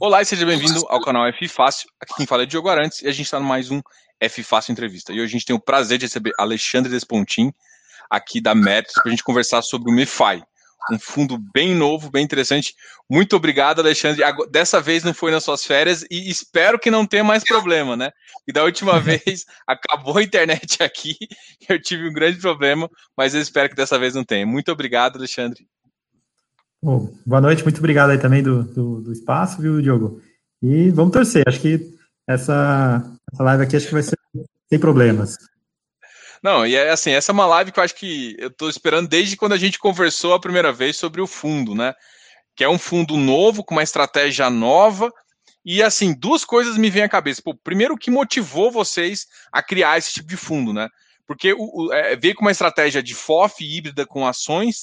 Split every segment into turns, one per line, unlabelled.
Olá e seja bem-vindo ao canal F Fácil. Aqui quem fala é Diogo Arantes e a gente está no mais um F Fácil Entrevista. E hoje a gente tem o prazer de receber Alexandre Despontin, aqui da Méritos, para a gente conversar sobre o MEFI, um fundo bem novo, bem interessante. Muito obrigado, Alexandre. Dessa vez não foi nas suas férias e espero que não tenha mais problema, né? E da última vez acabou a internet aqui, eu tive um grande problema, mas eu espero que dessa vez não tenha. Muito obrigado, Alexandre.
Bom, boa noite, muito obrigado aí também do, do, do, espaço, viu, Diogo? E vamos torcer, acho que essa, essa live aqui acho que vai ser sem problemas.
Não, e é assim, essa é uma live que eu acho que eu estou esperando desde quando a gente conversou a primeira vez sobre o fundo, né? Que é um fundo novo, com uma estratégia nova, e assim, duas coisas me vêm à cabeça. Pô, primeiro, o que motivou vocês a criar esse tipo de fundo, né? Porque o, o, é, veio com uma estratégia de FOF híbrida com ações,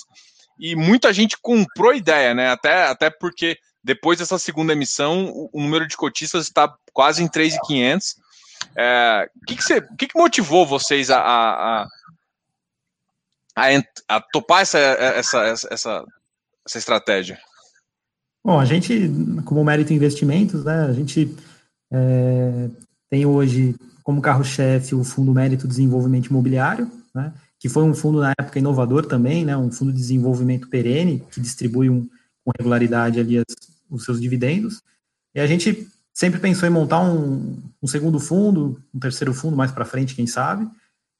e muita gente comprou a ideia, né? Até, até porque depois dessa segunda emissão, o, o número de cotistas está quase em 3.500. É, o que, que, você, que, que motivou vocês a, a, a, a topar essa, essa, essa, essa, essa estratégia?
Bom, a gente, como Mérito Investimentos, né, a gente é, tem hoje como carro-chefe o Fundo Mérito Desenvolvimento Imobiliário, né, que foi um fundo na época inovador também, né, um fundo de desenvolvimento perene, que distribui um, com regularidade ali as, os seus dividendos. E a gente sempre pensou em montar um, um segundo fundo, um terceiro fundo mais para frente, quem sabe,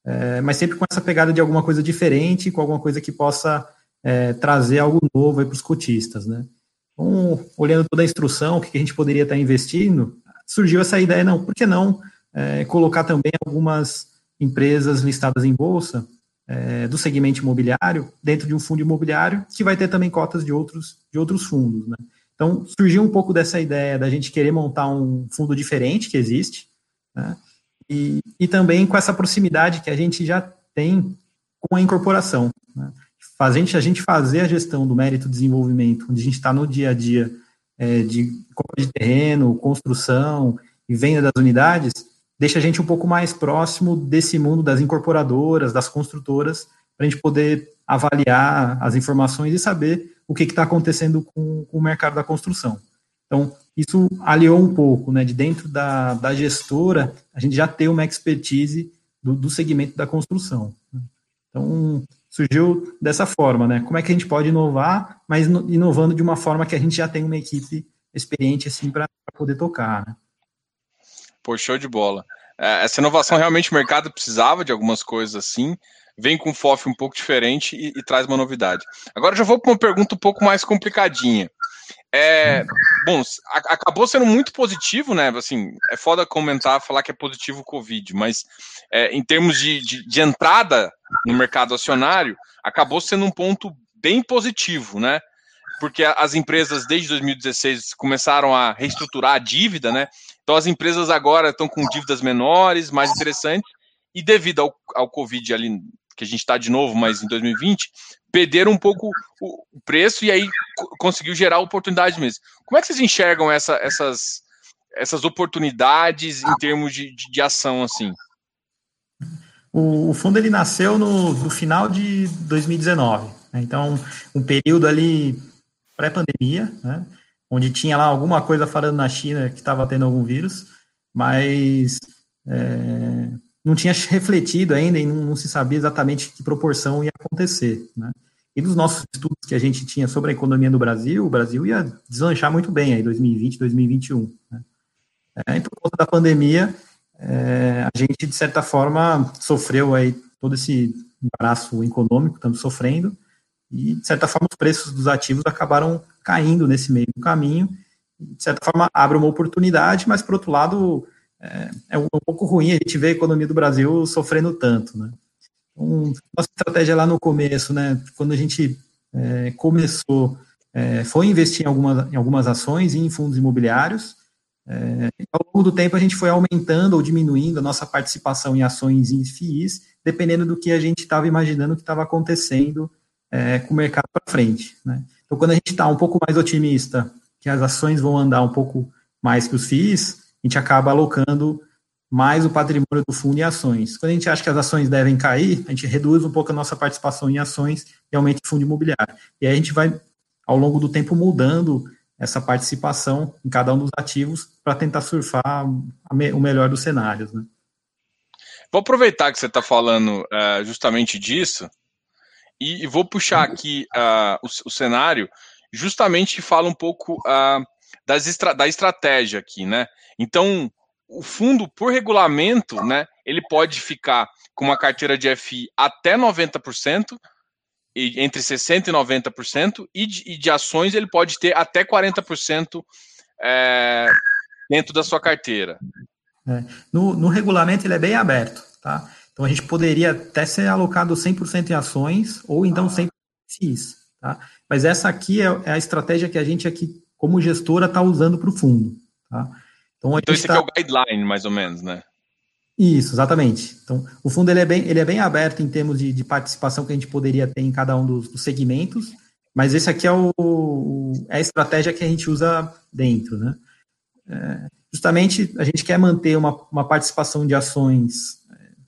é, mas sempre com essa pegada de alguma coisa diferente, com alguma coisa que possa é, trazer algo novo para os cotistas, né? Então, olhando toda a instrução, o que a gente poderia estar investindo, surgiu essa ideia, não, por que não é, colocar também algumas empresas listadas em bolsa é, do segmento imobiliário dentro de um fundo imobiliário que vai ter também cotas de outros, de outros fundos. Né? Então, surgiu um pouco dessa ideia da gente querer montar um fundo diferente que existe, né? e, e também com essa proximidade que a gente já tem com a incorporação. Né? A, gente, a gente fazer a gestão do mérito desenvolvimento, onde a gente está no dia a dia é, de compra de terreno, construção e venda das unidades, deixa a gente um pouco mais próximo desse mundo das incorporadoras, das construtoras, para a gente poder avaliar as informações e saber o que está acontecendo com, com, o mercado da construção. Então, isso aliou um pouco, né, de dentro da, da gestora, a gente já ter uma expertise do, do segmento da construção. Então, surgiu dessa forma, né, como é que a gente pode inovar, mas inovando de uma forma que a gente já tem uma equipe experiente, assim, para poder tocar, né.
Pô, show de bola. É, essa inovação realmente o mercado precisava de algumas coisas assim. Vem com um FOF um pouco diferente e, e traz uma novidade. Agora já vou para uma pergunta um pouco mais complicadinha. É, bom, a, acabou sendo muito positivo, né? Assim, é foda comentar, falar que é positivo o Covid, mas é, em termos de, de, de entrada no mercado acionário, acabou sendo um ponto bem positivo, né? porque as empresas desde 2016 começaram a reestruturar a dívida, né? Então as empresas agora estão com dívidas menores, mais interessantes, e devido ao, ao Covid ali, que a gente está de novo, mas em 2020, perderam um pouco o preço e aí conseguiu gerar oportunidades mesmo. Como é que vocês enxergam essa, essas, essas oportunidades em termos de, de, de ação assim?
O, o, fundo ele nasceu no, no final de 2019, né? então um período ali pré-pandemia, né? Onde tinha lá alguma coisa falando na China que estava tendo algum vírus, mas é, não tinha refletido ainda e não, não, se sabia exatamente que proporção ia acontecer. Né? E nos nossos estudos que a gente tinha sobre a economia do Brasil, o Brasil ia deslanchar muito bem aí 2020, 2021. Né? É, e por conta da pandemia, é, a gente, de certa forma, sofreu aí todo esse embaraço econômico, estamos sofrendo, e, de certa forma, os preços dos ativos acabaram caindo nesse meio do caminho. De certa forma, abre uma oportunidade, mas, por outro lado, é, é um pouco ruim a gente ver a economia do Brasil sofrendo tanto. Né? Então, nossa estratégia lá no começo, né, quando a gente é, começou, é, foi investir em algumas, em algumas ações e em fundos imobiliários. É, ao longo do tempo, a gente foi aumentando ou diminuindo a nossa participação em ações e em FIIs, dependendo do que a gente estava imaginando que estava acontecendo é, com o mercado para frente. Né? Então, quando a gente está um pouco mais otimista que as ações vão andar um pouco mais que os FIIs, a gente acaba alocando mais o patrimônio do fundo em ações. Quando a gente acha que as ações devem cair, a gente reduz um pouco a nossa participação em ações e aumenta o fundo imobiliário. E aí a gente vai, ao longo do tempo, mudando essa participação em cada um dos ativos para tentar surfar o melhor dos cenários. Né?
Vou aproveitar que você está falando uh, justamente disso e, e vou puxar aqui uh, o, o, cenário justamente que fala um pouco uh, das estra da estratégia aqui, né? Então, o fundo, por regulamento, né, ele pode ficar com uma carteira de FI até 90%, entre 60% e 90%, e de, e de ações ele pode ter até 40% é, dentro da sua carteira.
É. No, no regulamento ele é bem aberto, tá? Então a gente poderia até ser alocado 100% em ações ou então 100% em FIIs, tá? Mas essa aqui é, é, a estratégia que a gente aqui, como gestora, está usando para o fundo, tá?
Então, então esse tá... aqui é o guideline, mais ou menos, né?
Isso, exatamente. Então, o fundo ele é bem, ele é bem aberto em termos de, de participação que a gente poderia ter em cada um dos, dos segmentos, mas esse aqui é, o, é a estratégia que a gente usa dentro, né? É, justamente a gente quer manter uma, uma participação de ações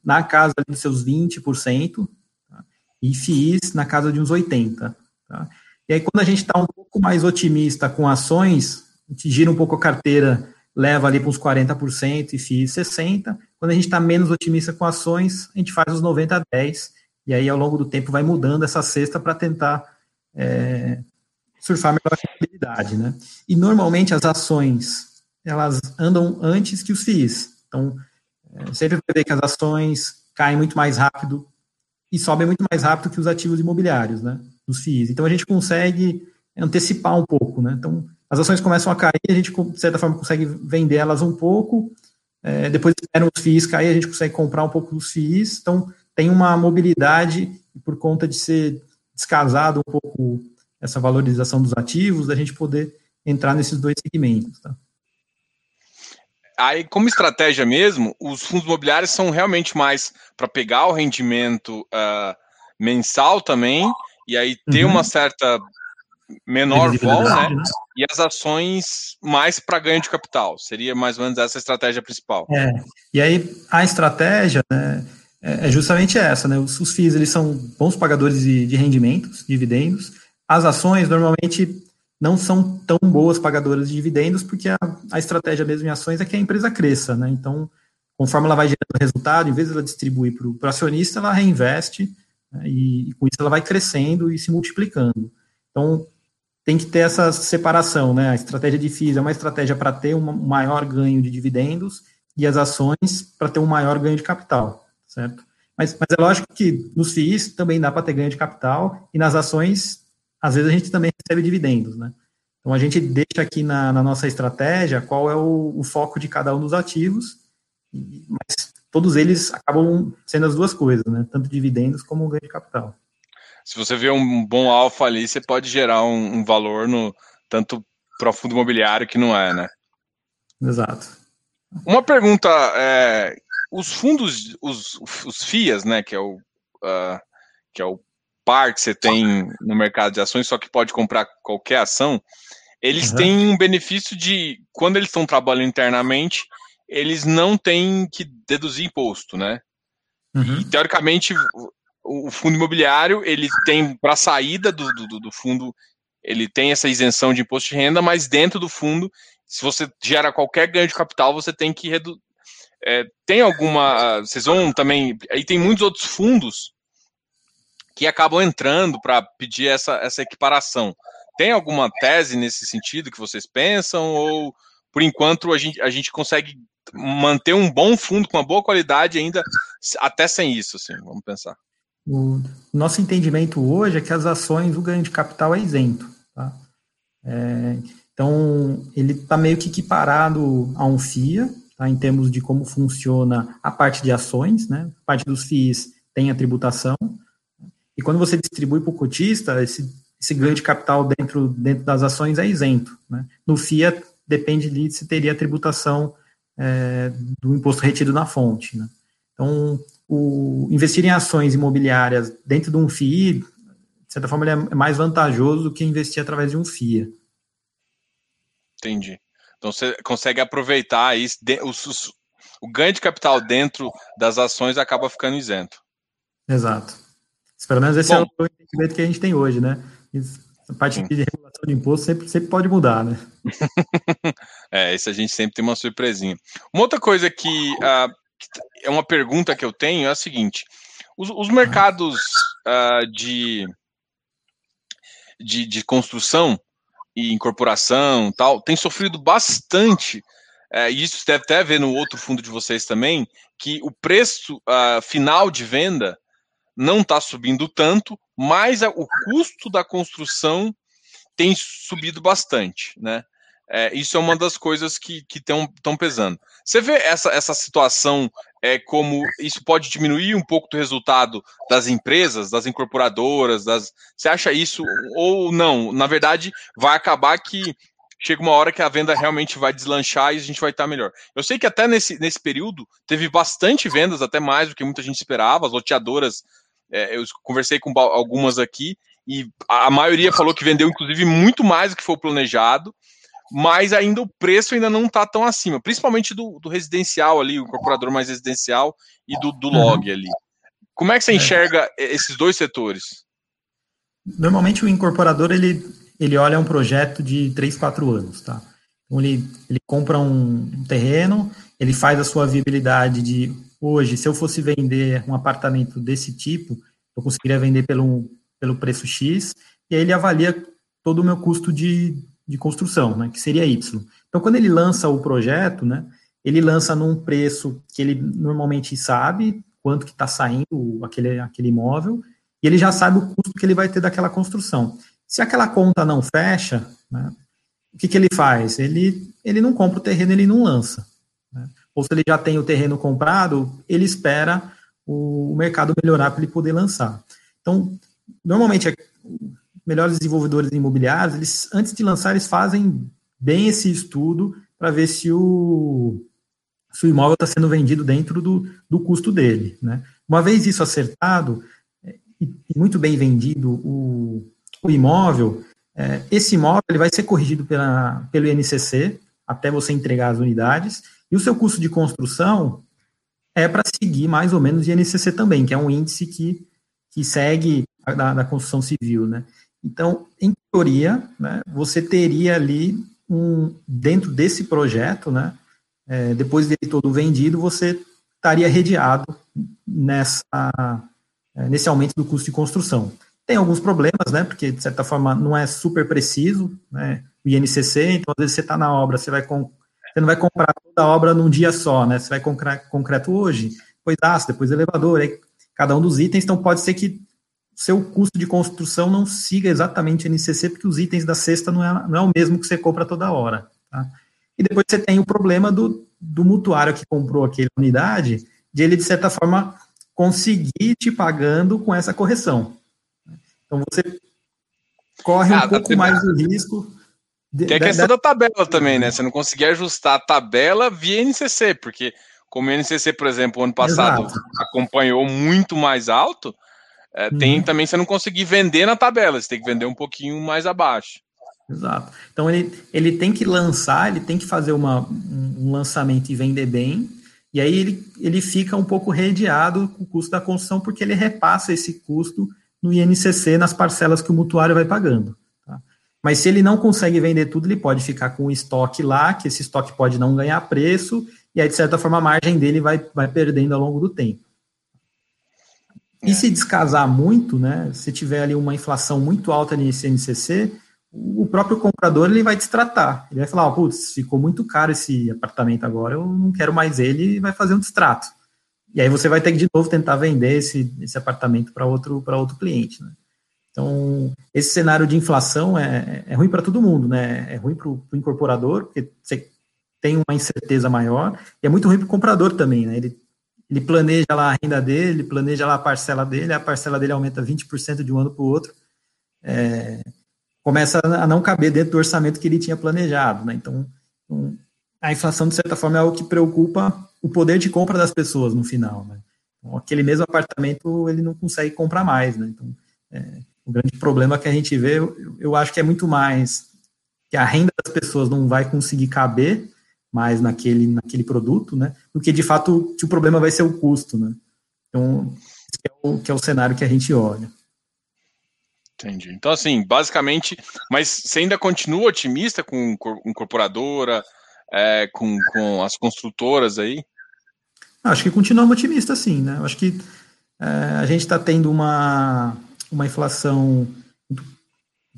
na casa dos seus 20%, tá? e FIIs na casa de uns 80%. Tá? E aí, quando a gente está um pouco mais otimista com ações, a gente gira um pouco a carteira leva ali para uns 40% e FIIs 60%. Quando a gente está menos otimista com ações, a gente faz os 90 a 10, e aí ao longo do tempo vai mudando essa cesta para tentar é, surfar melhor a rentabilidade, né? E normalmente as ações, elas andam antes que os FIIs. Então, é, sempre vai ver que as ações caem muito mais rápido e sobem muito mais rápido que os ativos imobiliários, né? Os FIIs. Então a gente consegue antecipar um pouco, né? Então, as ações começam a cair, a gente, de certa forma, consegue vender elas um pouco, é, depois esperam os FIIs cair, a gente consegue comprar um pouco dos FIIs, então tem uma mobilidade por conta de ser descasado um pouco essa valorização dos ativos, da gente poder entrar nesses dois segmentos. Tá?
Aí, como estratégia mesmo, os fundos imobiliários são realmente mais para pegar o rendimento uh, mensal também, e aí ter uhum. uma certa menor vol, né? né? E as ações mais para ganho de capital. Seria mais ou menos essa a estratégia principal.
É. E aí a estratégia né, é, é justamente essa, né? Os, os FIIs eles são bons pagadores de, de rendimentos, dividendos. As ações normalmente não são tão boas pagadoras de dividendos, porque a, a estratégia mesmo em ações é que a empresa cresça, né? Então, conforme ela vai gerando resultado, em vez de ela distribuir para o acionista, ela reinveste né, e, e com isso ela vai crescendo e se multiplicando. Então, tem que ter essa separação, né? A estratégia de FIIs é uma estratégia para ter um maior ganho de dividendos e as ações para ter um maior ganho de capital, certo? Mas, mas é lógico que nos FIIs também dá para ter ganho de capital e nas ações, às vezes a gente também recebe dividendos, né? Então a gente deixa aqui na, na nossa estratégia qual é o, o, foco de cada um dos ativos, mas todos eles acabam sendo as duas coisas, né? Tanto dividendos como ganho de capital
se você vê um bom alfa ali, você pode gerar um, um valor no tanto para o fundo imobiliário que não é, né?
Exato.
Uma pergunta, é, os fundos, os, os FIAs, né, que é o uh, que é o par que você tem no mercado de ações, só que pode comprar qualquer ação, eles uhum. têm um benefício de, quando eles estão trabalhando internamente, eles não têm que deduzir imposto, né? Uhum. E, teoricamente, o fundo imobiliário ele tem para a saída do, do, do, fundo ele tem essa isenção de imposto de renda, mas dentro do fundo, se você gera qualquer ganho de capital, você tem que reduzir. É, tem alguma. Vocês vão também. Aí tem muitos outros fundos que acabam entrando para pedir essa, essa equiparação. Tem alguma tese nesse sentido que vocês pensam? Ou, por enquanto, a gente, a gente consegue manter um bom fundo com uma boa qualidade ainda, até sem isso, assim, vamos pensar.
O nosso entendimento hoje é que as ações, o ganho de capital é isento. Tá? É, então, ele está meio que equiparado a um FIA, tá? em termos de como funciona a parte de ações, né? a parte dos FIIs tem a tributação, e quando você distribui para o cotista, esse, esse ganho de capital dentro, dentro das ações é isento. Né? No FIA, depende de se teria a tributação é, do imposto retido na fonte. Né? Então, o investir em ações imobiliárias dentro de um FII, de certa forma, ele é mais vantajoso do que investir através de um FIA.
Entendi. Então você consegue aproveitar isso, o ganho de capital dentro das ações acaba ficando isento.
Exato. Pelo menos esse é Bom, é o entendimento que a gente tem hoje, né? a parte Sim. de regulação de imposto sempre, sempre pode mudar, né?
é, isso a gente sempre tem uma surpresinha. Uma outra coisa que, uh, que é uma pergunta que eu tenho é a seguinte: os, os mercados uh, de, de, de construção e incorporação tal têm sofrido bastante é, e isso deve até ver no outro fundo de vocês também, que o preço uh, final de venda não está subindo tanto, mas o custo da construção tem subido bastante, né? É, isso é uma das coisas que estão pesando. Você vê essa, essa situação é, como isso pode diminuir um pouco do resultado das empresas, das incorporadoras, das. Você acha isso ou não? Na verdade, vai acabar que chega uma hora que a venda realmente vai deslanchar e a gente vai estar melhor. Eu sei que até nesse, nesse período teve bastante vendas, até mais do que muita gente esperava. As loteadoras, é, eu conversei com algumas aqui e a maioria falou que vendeu, inclusive, muito mais do que foi planejado, mas ainda o preço ainda não está tão acima, principalmente do, do, residencial ali, o incorporador mais residencial e do, do log uhum. ali. Como é que você é. enxerga esses dois setores?
Normalmente o incorporador ele ele olha um projeto de 3, 4 anos, tá? Ele, ele compra um, um terreno, ele faz a sua viabilidade de hoje, se eu fosse vender um apartamento desse tipo, eu conseguiria vender pelo, pelo preço X, e aí ele avalia todo o meu custo de, de construção, né, que seria Y. Então, quando ele lança o projeto, né, ele lança num preço que ele normalmente sabe quanto que está saindo aquele, aquele imóvel, e ele já sabe o custo que ele vai ter daquela construção. Se aquela conta não fecha, né, o que, que ele faz? Ele, ele não compra o terreno, ele não lança. Né? Ou se ele já tem o terreno comprado, ele espera o, mercado melhorar para ele poder lançar. Então, normalmente, melhores desenvolvedores imobiliários, eles, antes de lançar, eles fazem bem esse estudo para ver se o, se o imóvel está sendo vendido dentro do, do custo dele. Né? Uma vez isso acertado é, e muito bem vendido, o, o imóvel, é, esse imóvel ele vai ser corrigido pela, pelo INCC até você entregar as unidades, e o seu custo de construção é para seguir mais ou menos o INCC também, que é um índice que, que segue a, da, da construção civil, né? Então, em teoria, né, você teria ali um dentro desse projeto, né, é, depois dele todo vendido, você estaria redeado nessa é, nesse aumento do custo de construção. Tem alguns problemas, né? Porque, de certa forma, não é super preciso, né? O INCC, então, às vezes você está na obra, você vai você não vai comprar toda a obra num dia só, né? Você vai comprar concreto hoje, depois aço, depois elevador, aí cada um dos itens, então pode ser que seu custo de construção não siga exatamente o INCC, porque os itens da cesta não é, não é o mesmo que você compra toda hora, tá? E depois você tem o problema do, do mutuário que comprou aquela unidade, de ele, de certa forma, conseguir te pagando com essa correção. Então você corre ah, um pouco mais do risco.
De, Tem a questão da... da tabela também, né? Você não conseguir ajustar a tabela via NCC, porque como o NCC, por exemplo, ano passado Exato. acompanhou muito mais alto, é, uhum. tem também você não conseguir vender na tabela, você tem que vender um pouquinho mais abaixo.
Exato. Então ele, ele tem que lançar, ele tem que fazer uma, um lançamento e vender bem, e aí ele, ele fica um pouco redeado com o custo da construção, porque ele repassa esse custo no INCC nas parcelas que o mutuário vai pagando. Tá? Mas se ele não consegue vender tudo, ele pode ficar com o estoque lá, que esse estoque pode não ganhar preço, e aí, de certa forma, a margem dele vai, vai perdendo ao longo do tempo. E é. se descasar muito, né, se tiver ali uma inflação muito alta nesse INCC, o próprio comprador ele vai destratar. Ele vai falar, oh, putz, ficou muito caro esse apartamento agora, eu não quero mais ele, e vai fazer um distrato. E aí você vai ter que de novo tentar vender esse, esse apartamento para outro, outro cliente. Né? Então, esse cenário de inflação é, é ruim para todo mundo, né? É ruim para o incorporador, porque você tem uma incerteza maior, e é muito ruim para o comprador também, né? Ele, ele planeja lá a renda dele, planeja lá a parcela dele, a parcela dele aumenta 20% de um ano para o outro, é, começa a não caber dentro do orçamento que ele tinha planejado, né? Então, então a inflação, de certa forma, é algo que preocupa o poder de compra das pessoas no final. Né? Então, aquele mesmo apartamento ele não consegue comprar mais. Né? Então, é, o grande problema que a gente vê, eu, eu, acho que é muito mais que a renda das pessoas não vai conseguir caber mais naquele, naquele produto, né? do que de fato que o problema vai ser o custo. Né? Então, esse é o, que é o cenário que a gente olha.
Entendi. Então, assim, basicamente, mas você ainda continua otimista com incorporadora, é, com, com as construtoras aí?
Acho que continuamos otimistas, sim, né? Acho que é, a gente está tendo uma, uma inflação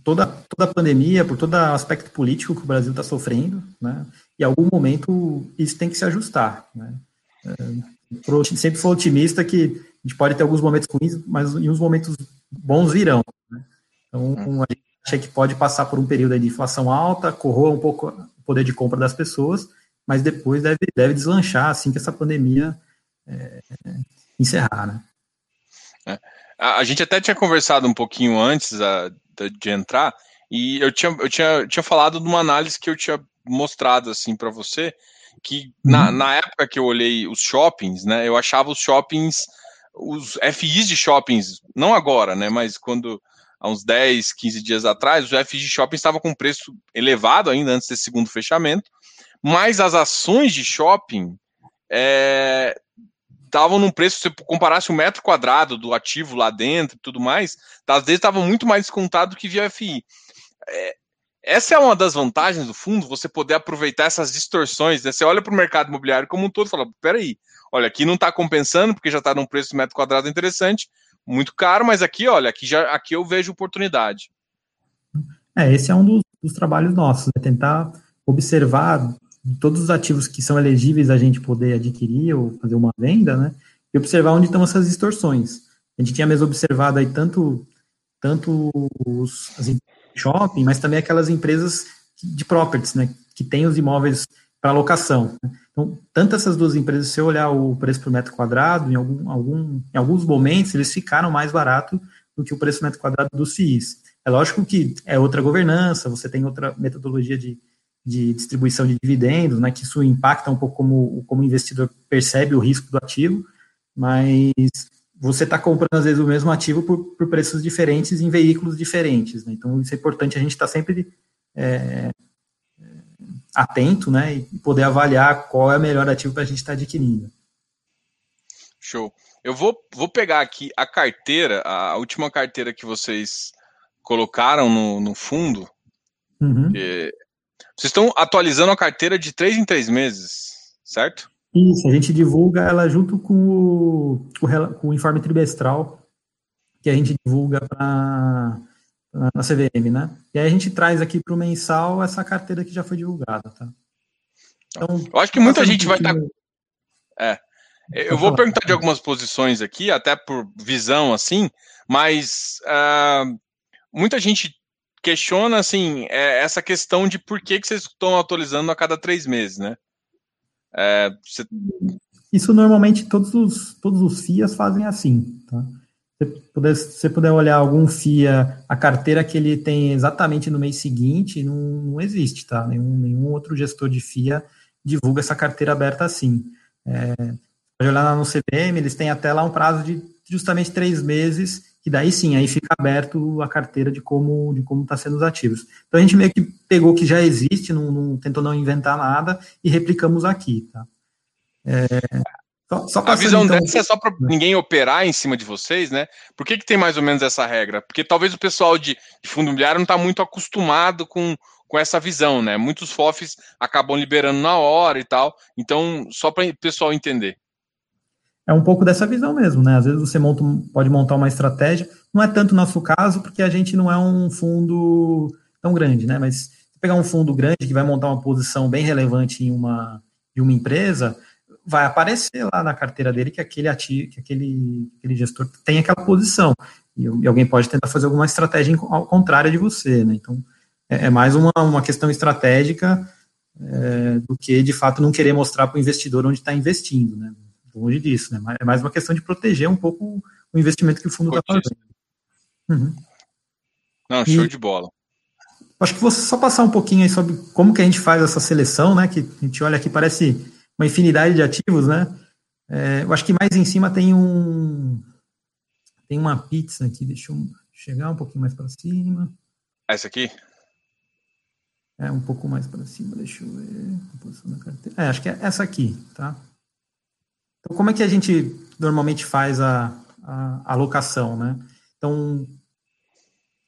toda, toda a pandemia, por todo aspecto político que o Brasil está sofrendo, né? E em algum momento isso tem que se ajustar, né? É, sempre sou otimista que a gente pode ter alguns momentos ruins, mas em uns momentos bons virão. Né? Então, hum. a gente acha que pode passar por um período de inflação alta, corroa um pouco poder de compra das pessoas, mas depois deve, deve deslanchar assim que essa pandemia é, encerrar, né?
É. A, a, gente até tinha conversado um pouquinho antes a, de, de, entrar, e eu tinha, eu, tinha, eu tinha falado de uma análise que eu tinha mostrado assim para você, que uhum. na, na época que eu olhei os shoppings, né, eu achava os shoppings, os FIs de shoppings, não agora, né, mas quando há uns 10, 15 dias atrás, FIs de shopping estavam com preço elevado ainda antes desse segundo fechamento, mas as ações de shopping estavam é, num preço, se comparasse o metro quadrado do ativo lá dentro e tudo mais, às vezes estavam muito mais descontado que via FI. É, essa é uma das vantagens do fundo, você poder aproveitar essas distorções. Né? Você olha para o mercado imobiliário como um todo e fala: peraí, olha, aqui não está compensando, porque já está num preço de metro quadrado interessante, muito caro, mas aqui, olha, aqui já aqui eu vejo oportunidade.
É, esse é um dos, dos trabalhos nossos, é tentar observar todos os ativos que são elegíveis a gente poder adquirir ou fazer uma venda, né? E observar onde estão essas distorções. A gente tinha mesmo observado aí tanto, tanto os, shopping, mas também aquelas empresas de properties, né? Que têm os imóveis para locação. Né? Então, tanto essas duas empresas, se eu olhar o preço por metro quadrado, em, algum, algum, em alguns momentos, eles ficaram mais barato do que o preço por metro quadrado dos FIIs. É lógico que é outra governança, você tem outra metodologia de, de distribuição de dividendos, né, que isso impacta um pouco como, como o investidor percebe o risco do ativo, mas você está comprando, às vezes, o mesmo ativo por, por preços diferentes em veículos diferentes. Né? Então, isso é importante a gente estar tá sempre é, atento, né, e poder avaliar qual é o melhor ativo para a gente estar tá adquirindo.
Show. Eu vou, vou pegar aqui a carteira, a última carteira que vocês colocaram no, no fundo. Uhum. vocês estão atualizando a carteira de três em três meses, certo?
Isso, a gente divulga ela junto com o, com o informe trimestral que a gente divulga para na CVM, né? E aí a gente traz aqui para o mensal essa carteira que já foi divulgada, tá?
Então, eu acho que muita gente vai estar. Tá... É. Eu vou perguntar de algumas posições aqui, até por visão assim, mas uh, muita gente questiona assim é, essa questão de por que, que vocês estão atualizando a cada três meses, né? É, você...
Isso normalmente todos os, todos os FIAs fazem assim, tá? Se puder, se puder olhar algum FIA, a carteira que ele tem exatamente no mês seguinte, não, não existe, tá? Nenhum, nenhum outro gestor de FIA divulga essa carteira aberta assim. É, pode olhar lá no CPM, eles têm até lá um prazo de justamente três meses, que daí sim, aí fica aberto a carteira de como de como está sendo os ativos. Então a gente meio que pegou o que já existe, não, não, tentou não inventar nada e replicamos aqui, tá? É,
só, só a visão então... dessa é só para ninguém operar em cima de vocês, né? Por que, que tem mais ou menos essa regra? Porque talvez o pessoal de, de fundo imobiliário não está muito acostumado com, com essa visão, né? Muitos FOFs acabam liberando na hora e tal. Então, só para o pessoal entender.
É um pouco dessa visão mesmo, né? Às vezes você monta, pode montar uma estratégia. Não é tanto nosso caso, porque a gente não é um fundo tão grande, né? Mas se pegar um fundo grande que vai montar uma posição bem relevante em uma, em uma empresa, vai aparecer lá na carteira dele que aquele ativo, que aquele, aquele gestor tem aquela posição. E, e, alguém pode tentar fazer alguma estratégia ao contrário de você, né? Então, é, é mais uma, uma questão estratégica é, do que, de fato, não querer mostrar para o investidor onde está investindo, né? Longe disso, né? É mais uma questão de proteger um pouco o investimento que o fundo está fazendo.
Uhum. Não, show e, de bola.
Acho que vou só passar um pouquinho aí sobre como que a gente faz essa seleção, né? Que a gente olha aqui, parece uma infinidade de ativos, né? É, eu acho que mais em cima tem um tem uma pizza aqui, deixa eu chegar um pouquinho mais para cima.
Essa aqui?
É, um pouco mais para cima, deixa eu ver. É, acho que é essa aqui, tá? Então, como é que a gente normalmente faz a, a alocação, né? Então,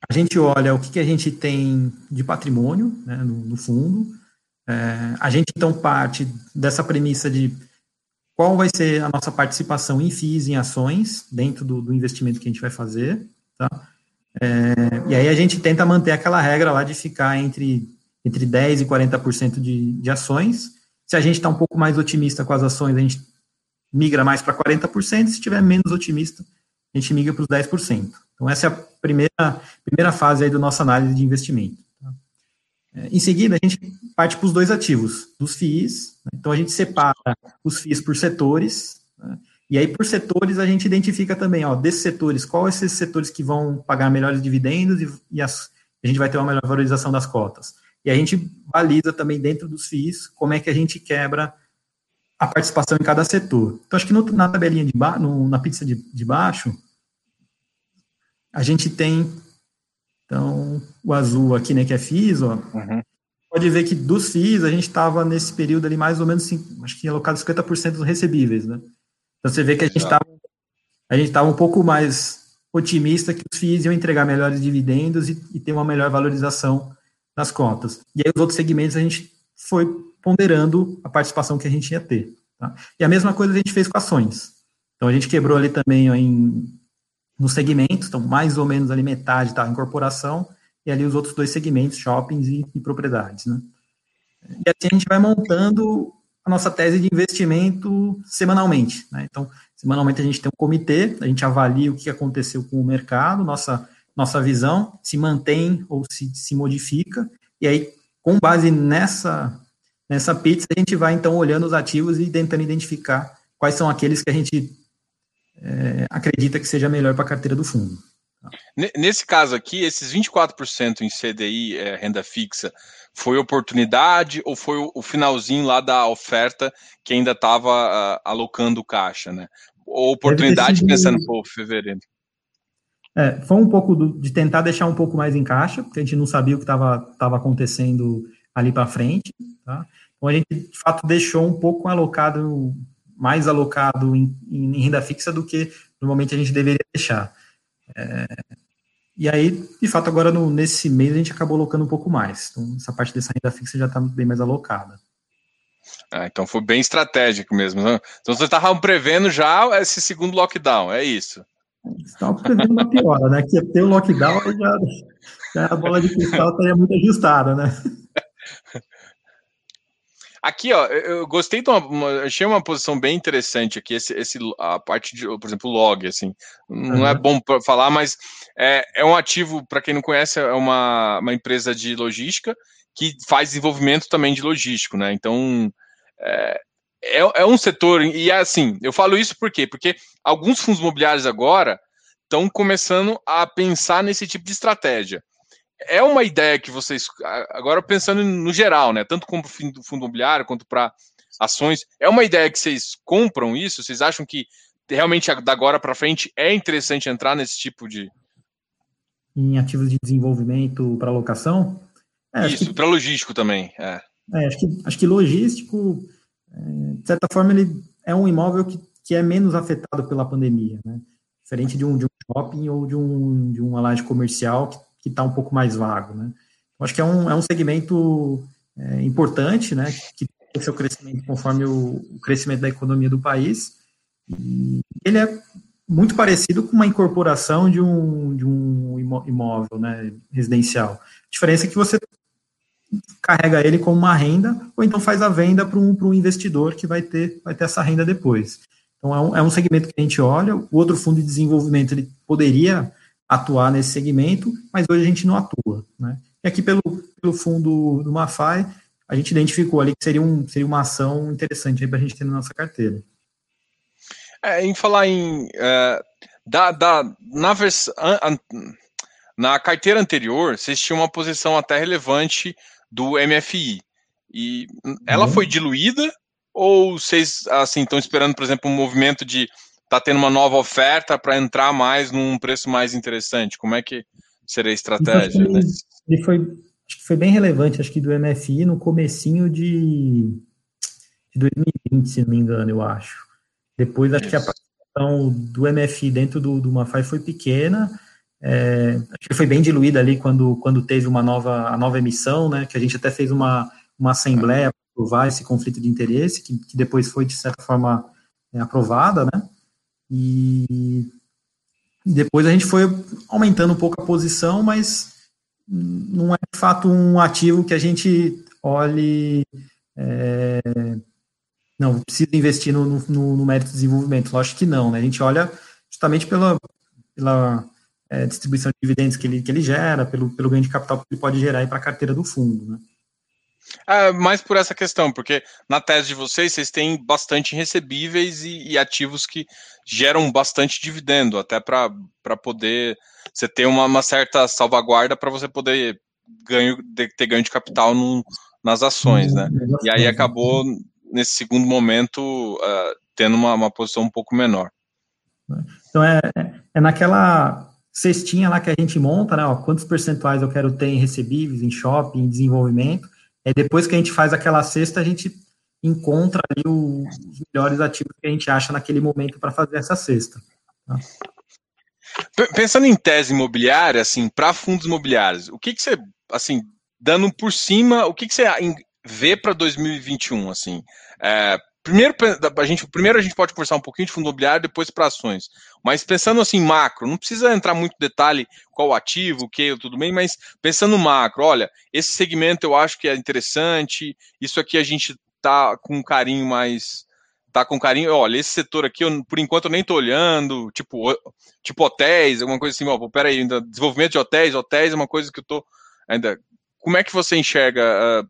a gente olha o que, que a gente tem de patrimônio né, no, no, fundo. É, a gente, então, parte dessa premissa de qual vai ser a nossa participação em FIIs, em ações, dentro do, do investimento que a gente vai fazer. Tá? É, e aí a gente tenta manter aquela regra lá de ficar entre, entre 10% e 40% de, de ações. Se a gente está um pouco mais otimista com as ações, a gente migra mais para 40%, se estiver menos otimista, a gente migra para os 10%. Então, essa é a primeira, primeira fase aí da nossa análise de investimento. É, em seguida, a gente parte para os dois ativos, dos FIIs. Né? Então, a gente separa os FIIs por setores. Né? E aí, por setores, a gente identifica também, ó, desses setores, quais esses setores que vão pagar melhores dividendos e, e as, a gente vai ter uma melhor valorização das cotas. E a gente baliza também dentro dos FIIs como é que a gente quebra a participação em cada setor. Então, acho que no, na tabelinha de baixo, na pizza de, de baixo, a gente tem, então, o azul aqui, né, que é FIIs, ó, uhum. pode ver que dos FIIs, a gente estava nesse período ali mais ou menos, acho que alocado 50% dos recebíveis, né? Então, você vê que a gente estava a gente estava um pouco mais otimista que os FIIs iam entregar melhores dividendos e, e ter uma melhor valorização das cotas. E aí os outros segmentos a gente foi ponderando a participação que a gente ia ter. Tá? E a mesma coisa a gente fez com ações. Então a gente quebrou ali também ó, em, nos segmentos, então mais ou menos ali metade está em incorporação e ali os outros dois segmentos, shoppings e, e propriedades. Né? E assim a gente vai montando a nossa tese de investimento semanalmente. Né? Então, semanalmente a gente tem um comitê, a gente avalia o que aconteceu com o mercado, nossa nossa visão se mantém ou se, se modifica, e aí, com base nessa, nessa pizza, a gente vai então olhando os ativos e tentando identificar quais são aqueles que a gente é, acredita que seja melhor para a carteira do fundo.
Nesse caso aqui, esses 24% em CDI, é, renda fixa, foi oportunidade ou foi o, finalzinho lá da oferta que ainda estava uh, alocando caixa, né? Ou oportunidade pensando, pô, fevereiro.
É, foi um pouco do, de tentar deixar um pouco mais em caixa, porque a gente não sabia o que estava acontecendo ali para frente. Tá? Então a gente, de fato, deixou um pouco alocado, mais alocado em, em renda fixa do que normalmente a gente deveria deixar. É, e aí, de fato, agora no, nesse mês a gente acabou alocando um pouco mais. Então, essa parte dessa renda fixa já está bem mais alocada.
Ah, então foi bem estratégico mesmo. Né? Então vocês estavam prevendo já esse segundo lockdown, é isso?
Estava prevendo uma piora, né? Que ter o lockdown já, já a bola de cristal estaria muito ajustada, né?
Aqui, ó, eu gostei de uma, uma, achei uma posição bem interessante aqui, esse, esse a parte de, por exemplo, log, assim, não uhum. é bom para falar, mas é, é um ativo, para quem não conhece, é uma, uma empresa de logística que faz desenvolvimento também de logístico, né? Então, é, é, é um setor, e é assim, eu falo isso por quê? Porque alguns fundos imobiliários agora estão começando a pensar nesse tipo de estratégia. É uma ideia que vocês, agora pensando no geral, né, tanto como fundo imobiliário quanto para ações, é uma ideia que vocês compram isso? Vocês acham que realmente da agora para frente é interessante entrar nesse tipo de
em ativos de desenvolvimento para locação?
É, isso, que... para logístico também. É.
é. acho que acho que logístico de certa forma, ele é um imóvel que, que é menos afetado pela pandemia, né? Diferente de um, de um shopping ou de, um, de uma laje comercial que está um pouco mais vago, né? Eu acho que é um, é um segmento é, importante, né? Que tem seu crescimento conforme o, o crescimento da economia do país. E ele é muito parecido com uma incorporação de um, de um imóvel né, residencial. A diferença é que você carrega ele como uma renda, ou então faz a venda para um, um investidor que vai ter, vai ter essa renda depois. Então, é um, é um segmento que a gente olha. O outro fundo de desenvolvimento ele poderia atuar nesse segmento, mas hoje a gente não atua. Né? E aqui, pelo, pelo fundo do Mafai, a gente identificou ali que seria, um, seria uma ação interessante para a gente ter na nossa carteira.
É, em falar em. Uh, da, da, na, vers, na carteira anterior, vocês tinham uma posição até relevante do MFI. E ela uhum. foi diluída ou vocês assim estão esperando, por exemplo, um movimento de tá tendo uma nova oferta para entrar mais num preço mais interessante? Como é que seria a estratégia?
Ele, ele foi, acho que foi bem relevante, acho que do MFI no comecinho de, de 2020, se não me engano, eu acho. Depois acho Isso. que a participação do MFI dentro do, do Mafai foi pequena é, acho que foi bem diluída ali quando, quando teve uma nova, a nova emissão, né, que a gente até fez uma, uma assembleia para aprovar esse conflito de interesse, que, que depois foi, de certa forma, é, aprovada, né, e depois a gente foi aumentando um pouco a posição, mas não é de fato um ativo que a gente olhe. É, não, precisa investir no, no, no, mérito de desenvolvimento. Lógico que não, né? A gente olha justamente pela, pela é, distribuição de dividendos que ele, que ele gera, pelo, pelo ganho de capital que ele pode gerar para a carteira do fundo, né?
É, mais por essa questão, porque na tese de vocês, vocês têm bastante recebíveis e, e ativos que geram bastante dividendo, até para poder você ter uma, uma certa salvaguarda para você poder ganho, ter ganho de capital no, nas ações, né? E aí acabou, nesse segundo momento, uh, tendo uma, uma posição um pouco menor.
Então é, é naquela cestinha lá que a gente monta, né? Ó, quantos percentuais eu quero ter em recebíveis, em shopping, em desenvolvimento. É depois que a gente faz aquela cesta, a gente encontra ali os melhores ativos que a gente acha naquele momento para fazer essa cesta. Tá?
Pensando em tese imobiliária, assim, para fundos imobiliários, o que, que você, assim, dando por cima, o que, que você vê para 2021, assim? É, primeiro, a gente, primeiro a gente pode conversar um pouquinho de fundo imobiliário, depois para ações. Mas pensando assim, macro, não precisa entrar muito detalhe qual ativo, o que, tudo bem, mas pensando macro, olha, esse segmento eu acho que é interessante, isso aqui a gente tá com carinho mais. Tá com carinho, olha, esse setor aqui, eu, por enquanto, eu nem tô olhando, tipo, tipo hotéis, alguma coisa assim, ó, peraí, ainda, desenvolvimento de hotéis, hotéis é uma coisa que eu tô ainda. Como é que você enxerga uh, ah,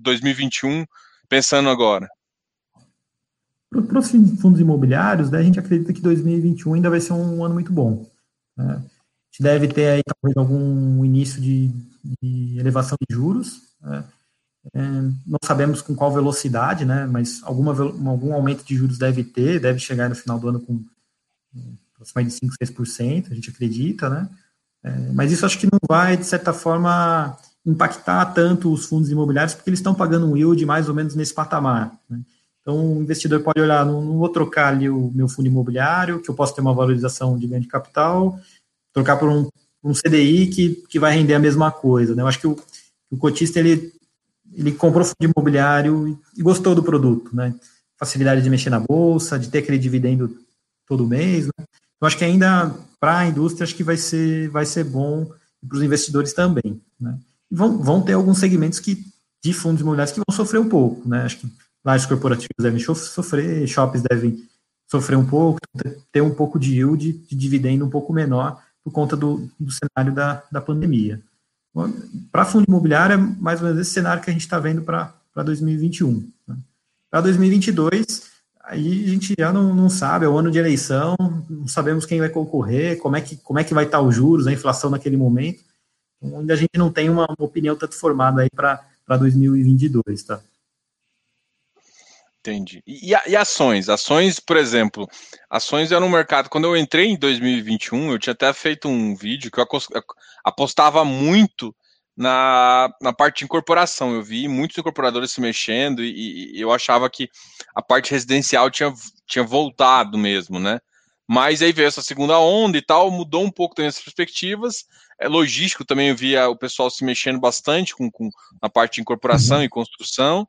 2021 pensando agora?
Para os fundos imobiliários, né, a gente acredita que 2021 ainda vai ser um ano muito bom. Né? A gente deve ter aí talvez algum início de, de elevação de juros. Né? É, não sabemos com qual velocidade, né, mas alguma, algum aumento de juros deve ter, deve chegar no final do ano com aproximadamente 5, 6%, a gente acredita, né? É, mas isso acho que não vai, de certa forma, impactar tanto os fundos imobiliários, porque eles estão pagando um yield mais ou menos nesse patamar. Né? Então, o investidor pode olhar, não, não, vou trocar ali o meu fundo imobiliário, que eu posso ter uma valorização de ganho de capital, trocar por um, um CDI que, que vai render a mesma coisa. Né? Eu acho que o, o cotista, ele, ele comprou fundo imobiliário e gostou do produto, né? Facilidade de mexer na bolsa, de ter aquele dividendo todo mês, né? Eu acho que ainda para a indústria acho que vai ser, vai ser bom para os investidores também. Né? E vão, vão ter alguns segmentos que, de fundos imobiliários que vão sofrer um pouco. Né? Acho que lajes corporativos devem sofrer, shoppings devem sofrer um pouco, ter um pouco de yield, de dividendo um pouco menor por conta do, do cenário da, da pandemia. Para fundo imobiliário, é mais ou menos esse cenário que a gente está vendo para 2021. Né? Para 2022, aí a gente já não, não sabe, é o ano de eleição, não sabemos quem vai concorrer, como é que, como é que vai estar os juros, a inflação naquele momento. Então, ainda a gente não tem uma, uma opinião tanto formada aí para 2022, tá?
Entendi. E, e, ações? Ações, por exemplo, ações era um mercado. Quando eu entrei em 2021, eu tinha até feito um vídeo que eu apostava muito na, na parte de incorporação. Eu vi muitos incorporadores se mexendo e, e, eu achava que a parte residencial tinha, tinha voltado mesmo, né? Mas aí veio essa segunda onda e tal, mudou um pouco também as perspectivas. É logístico também, eu via o pessoal se mexendo bastante com, com a parte de incorporação uhum. e construção.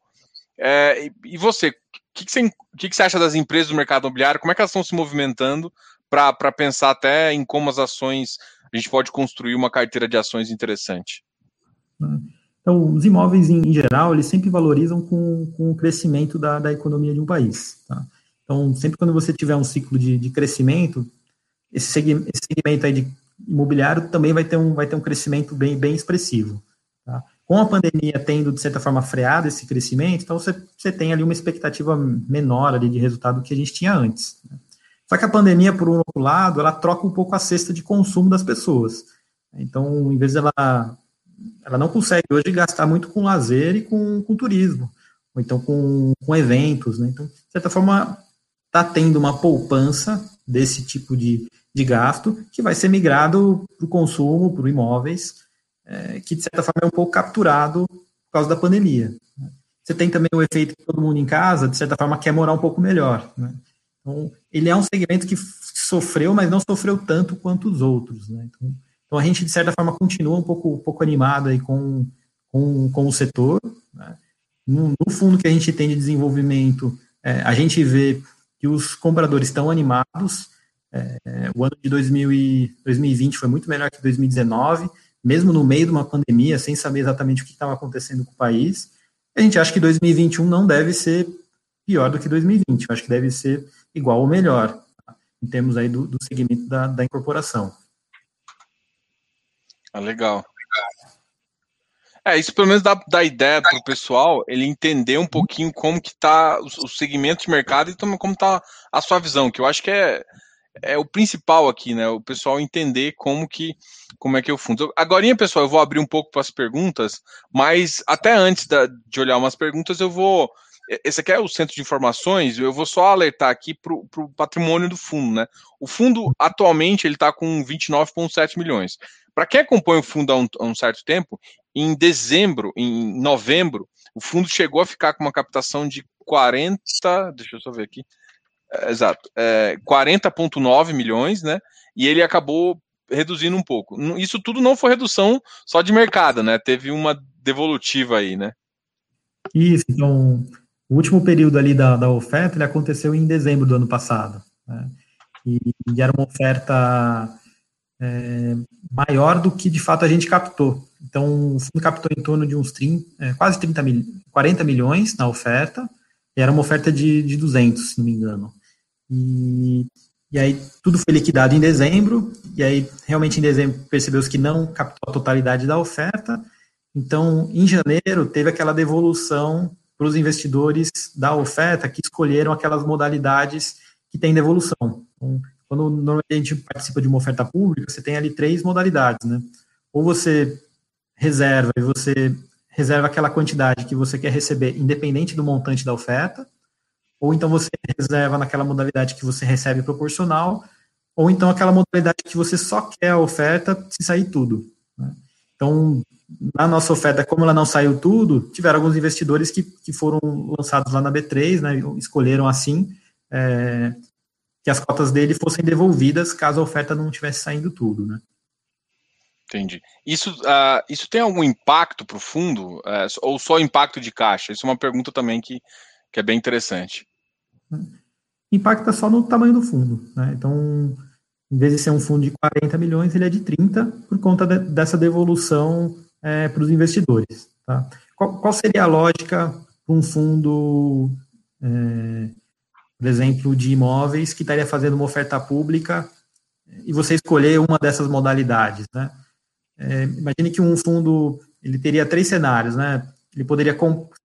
É, e, você, o que, você, que, que você acha das empresas do mercado imobiliário? Como é que elas estão se movimentando para pensar até em como as ações, a gente pode construir uma carteira de ações interessante?
Então, os imóveis, em, geral, eles sempre valorizam com, com o crescimento da, da economia de um país. Tá? Então, sempre quando você tiver um ciclo de, de crescimento, esse segmento, esse segmento aí de imobiliário também vai ter um, vai ter um crescimento bem, bem expressivo. Com a pandemia tendo, de certa forma, freado esse crescimento, então você, você tem ali uma expectativa menor ali de resultado do que a gente tinha antes. Né? Só que a pandemia, por um outro lado, ela troca um pouco a cesta de consumo das pessoas. Então, em vez dela ela não consegue hoje gastar muito com lazer e com, com turismo, ou então com, com eventos, né? Então, de certa forma, está tendo uma poupança desse tipo de, de gasto que vai ser migrado para o consumo, para imóveis, é, que de certa forma é um pouco capturado por causa da pandemia. Né? Você tem também o efeito que todo mundo em casa, de certa forma, quer morar um pouco melhor. Né? Então, ele é um segmento que sofreu, mas não sofreu tanto quanto os outros. Né? Então, Então a gente, de certa forma, continua um pouco, um pouco animado aí com, com, com o setor. Né? No, no, fundo que a gente tem de desenvolvimento, é, a gente vê que os compradores estão animados. É, o ano de 2000 e 2020 foi muito melhor que 2019, mesmo no meio de uma pandemia, sem saber exatamente o que estava acontecendo com o país. A gente acha que 2021 não deve ser pior do que 2020, eu acho que deve ser igual ou melhor, tá? em termos aí do, do segmento da, da incorporação.
Ah, legal. É, isso pelo menos dá, dá ideia para o pessoal ele entender um pouquinho como que está o, o segmento de mercado e como está a sua visão, que eu acho que é, é o principal aqui, né? O pessoal entender como que como é que eu fundo. Agora, pessoal, eu vou abrir um pouco para as perguntas, mas até antes da, de olhar umas perguntas, eu vou. Esse aqui é o centro de informações, eu vou só alertar aqui para o patrimônio do fundo, né? O fundo, atualmente, ele está com 29,7 milhões. Para quem acompanha o fundo há um, há um, certo tempo, em dezembro, em novembro, o fundo chegou a ficar com uma captação de 40, deixa eu só ver aqui, exato, é, 40,9 milhões, né? E ele acabou reduzindo um pouco. Isso tudo não foi redução só de mercado, né? Teve uma devolutiva aí, né?
Isso, então, o último período ali da, da oferta, ele aconteceu em dezembro do ano passado, né? E, e era uma oferta é, maior do que de fato a gente captou. Então, o fundo captou em torno de uns 30, é, quase 30 mil, 40 milhões na oferta, e era uma oferta de, de 200, se não me engano. E, e aí tudo foi liquidado em dezembro, e aí realmente em dezembro percebeu-se que não captou a totalidade da oferta, então em janeiro teve aquela devolução para os investidores da oferta que escolheram aquelas modalidades que têm devolução. Então, quando normalmente a gente participa de uma oferta pública, você tem ali três modalidades, né? Ou você reserva e você reserva aquela quantidade que você quer receber, independente do montante da oferta, ou então você reserva naquela modalidade que você recebe proporcional, ou então aquela modalidade que você só quer a oferta se sair tudo. Né? Então, na nossa oferta, como ela não saiu tudo, tiveram alguns investidores que, que foram lançados lá na B3, né, escolheram assim, é, que as cotas dele fossem devolvidas caso a oferta não tivesse saindo tudo, né?
Entendi. Isso, uh, isso tem algum impacto para o fundo uh, ou só impacto de caixa? Isso é uma pergunta também que, que é bem interessante.
Impacta só no tamanho do fundo, né? Então, em vez de ser um fundo de 40 milhões, ele é de 30 por conta de, dessa devolução é, para os investidores. Tá? Qual, qual, seria a lógica para um fundo é, por exemplo, de imóveis que estaria fazendo uma oferta pública e você escolher uma dessas modalidades, né? É, imagine que um fundo ele teria três cenários, né? Ele poderia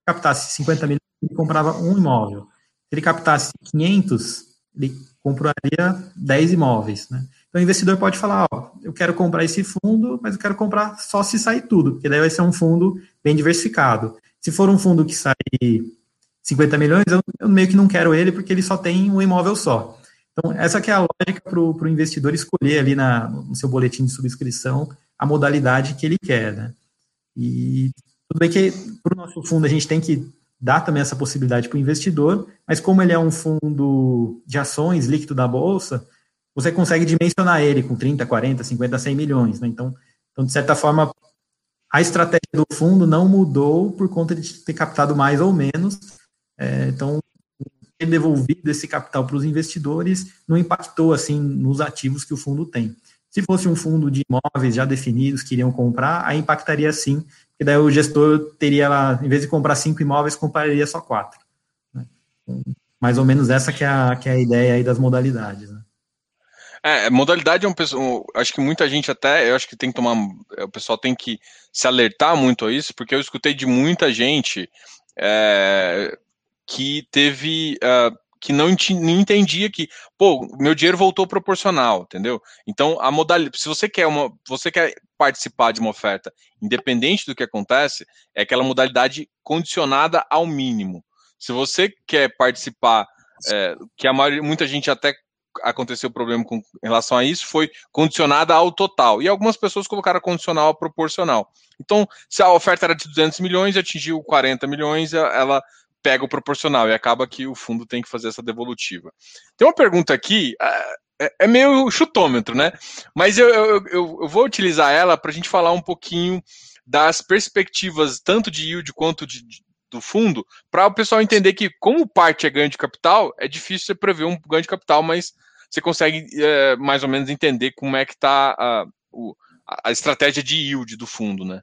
captasse 50 milhões e comprava um imóvel. Se ele captasse 500, ele compraria 10 imóveis, né? Então o investidor pode falar, ó, eu quero comprar esse fundo, mas eu quero comprar só se sair tudo, porque daí vai ser um fundo bem diversificado. Se for um fundo que sai 50 milhões, eu, eu, meio que não quero ele porque ele só tem um imóvel só. Então, essa que é a lógica para o investidor escolher ali na, no seu boletim de subscrição a modalidade que ele quer, né? E tudo bem que para o nosso fundo a gente tem que dar também essa possibilidade para o investidor, mas como ele é um fundo de ações líquido da Bolsa, você consegue dimensionar ele com 30, 40, 50, 100 milhões, né? Então, então de certa forma, a estratégia do fundo não mudou por conta de ter captado mais ou menos, é, então, ter devolvido esse capital para os investidores não impactou assim nos ativos que o fundo tem. Se fosse um fundo de imóveis já definidos que iriam comprar, aí impactaria sim, porque daí o gestor teria lá, em vez de comprar cinco imóveis, compraria só quatro. Né? Então, mais ou menos essa que é a, que é a ideia aí das modalidades. Né?
É, modalidade é um pessoal. Acho que muita gente até. Eu acho que tem que tomar. O pessoal tem que se alertar muito a isso, porque eu escutei de muita gente. É, que teve. Uh, que não, entendia que, pô, meu dinheiro voltou proporcional, entendeu? Então, a modalidade, se você quer uma, você quer participar de uma oferta, independente do que acontece, é aquela modalidade condicionada ao mínimo. Se você quer participar, é, que a maioria, muita gente até aconteceu problema com em relação a isso, foi condicionada ao total. E algumas pessoas colocaram condicional ao proporcional. Então, se a oferta era de 200 milhões, atingiu 40 milhões, ela pega o proporcional e acaba que o fundo tem que fazer essa devolutiva. Tem uma pergunta aqui, é, é meio chutômetro, né? Mas eu, eu, eu, vou utilizar ela para a gente falar um pouquinho das perspectivas tanto de yield quanto de, de do fundo, para o pessoal entender que, como parte é ganho de capital, é difícil você prever um ganho de capital, mas você consegue é, mais ou menos entender como é que está a, a, estratégia de yield do fundo, né?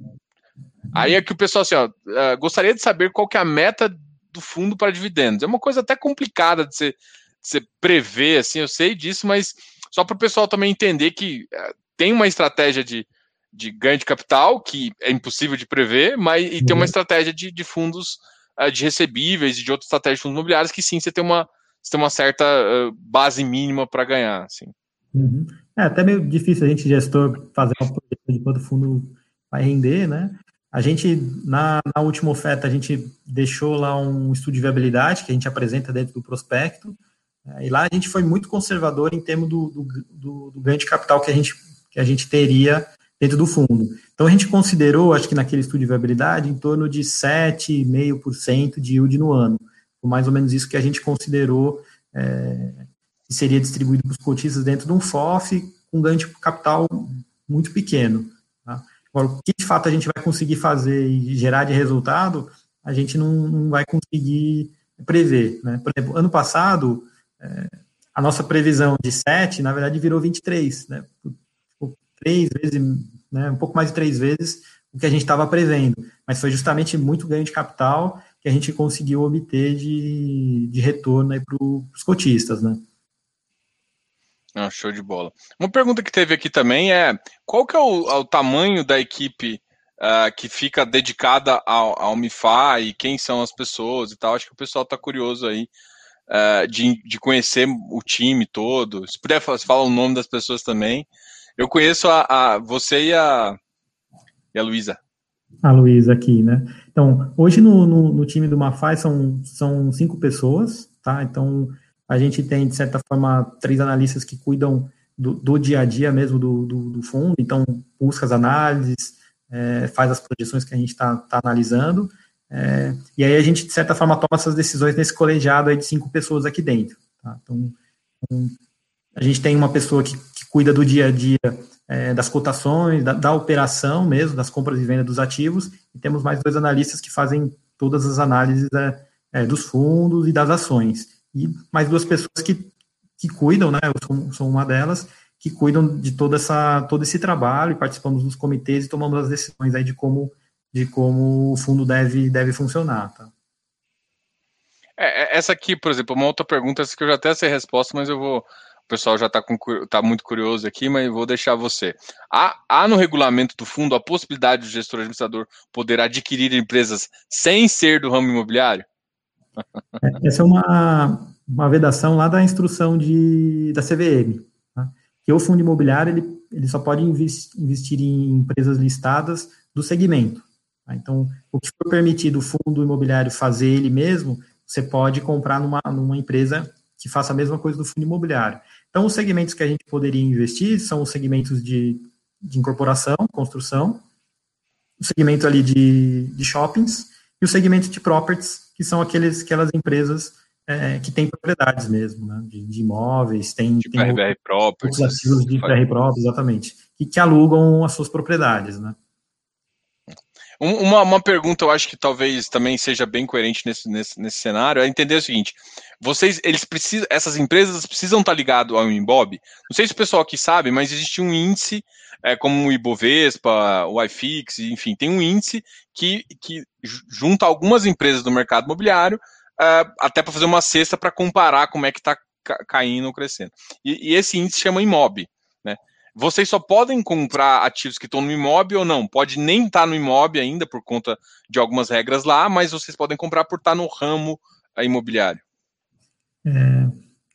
Aí é que o pessoal assim, ó, uh, gostaria de saber qual que é a meta do fundo para dividendos. É uma coisa até complicada de você prever, assim, eu sei disso, mas só para o pessoal também entender que uh, tem uma estratégia de, de ganho de capital, que é impossível de prever, mas e tem uma uhum. estratégia de, de fundos uh, de recebíveis e de outras estratégias de fundos imobiliários que sim, você tem uma, você tem uma certa uh, base mínima para ganhar. Assim.
Uhum. É até meio difícil a gente, gestor, fazer uma projeção de quanto o fundo vai render, né? A gente, na, na, última oferta, a gente deixou lá um estudo de viabilidade que a gente apresenta dentro do prospecto, é, e lá a gente foi muito conservador em termos do, do, do, do, ganho de capital que a, gente, que a gente teria dentro do fundo. Então a gente considerou, acho que naquele estudo de viabilidade, em torno de 7,5% de yield no ano. Foi mais ou menos isso que a gente considerou é, que seria distribuído para os cotistas dentro de um FOF com ganho de capital muito pequeno. Agora, o que de fato a gente vai conseguir fazer e gerar de resultado, a gente não, não vai conseguir prever. Né? Por exemplo, ano passado, é, a nossa previsão de 7, na verdade, virou 23, né? Três vezes, né? um pouco mais de três vezes o que a gente estava prevendo. Mas foi justamente muito ganho de capital que a gente conseguiu obter de, de retorno para os cotistas, né?
Ah, show de bola. Uma pergunta que teve aqui também é qual que é o, o tamanho da equipe uh, que fica dedicada ao, ao MIFA e quem são as pessoas e tal? Acho que o pessoal está curioso aí uh, de, de conhecer o time todo. Se puder falar o nome das pessoas também. Eu conheço a, a você e a, e a Luísa.
A Luísa aqui, né? Então, hoje no, no, no, time do Mafai são, são cinco pessoas, tá? Então, a gente tem, de certa forma, três analistas que cuidam do, do dia a dia mesmo do, do, do, fundo, então, busca as análises, é, faz as projeções que a gente está tá analisando, é, e aí a gente, de certa forma, toma essas decisões nesse colegiado aí de cinco pessoas aqui dentro. Tá? Então, um, a gente tem uma pessoa que, que cuida do dia a dia é, das cotações, da, da, operação mesmo, das compras e vendas dos ativos, e temos mais dois analistas que fazem todas as análises é, é dos fundos e das ações. E mais duas pessoas que, que cuidam, né, eu sou, sou uma delas, que cuidam de toda essa, todo esse trabalho, e participamos dos comitês e tomamos as decisões aí de como de como o fundo deve, deve funcionar. Tá?
É, é essa aqui, por exemplo, uma outra pergunta, essa que eu já até sei a resposta, mas eu vou. O pessoal já está tá muito curioso aqui, mas vou deixar você. Há, há no regulamento do fundo a possibilidade do gestor administrador poder adquirir empresas sem ser do ramo imobiliário?
É, essa é uma, uma vedação lá da instrução de, da CVM. Tá? Que o fundo imobiliário ele, ele só pode investir em empresas listadas do segmento. Tá? Então, o que for permitido o fundo imobiliário fazer ele mesmo, você pode comprar numa, numa empresa que faça a mesma coisa do fundo imobiliário. Então, os segmentos que a gente poderia investir são os segmentos de, de incorporação, construção, o segmento ali de, de shoppings e o segmento de properties, que são aqueles, aquelas empresas é, que têm propriedades mesmo, né, de, de imóveis, tem,
de tem
PRBR
Properties,
ativos de PRBR Properties, exatamente, e que alugam as suas propriedades, né.
Uma, uma pergunta, eu acho que talvez também seja bem coerente nesse, nesse, nesse cenário, é entender o seguinte: vocês, eles precisam, essas empresas precisam estar ligadas ao Imbob. Não sei se o pessoal aqui sabe, mas existe um índice, é, como o Ibovespa, o iFix, enfim, tem um índice que, que junta algumas empresas do mercado imobiliário, é, até para fazer uma cesta para comparar como é que está caindo ou crescendo. E, e, esse índice chama Imob vocês só podem comprar ativos que estão no imóvel ou não. Pode nem estar tá no imóvel ainda por conta de algumas regras lá, mas vocês podem comprar por estar no ramo eh, imobiliário.
É,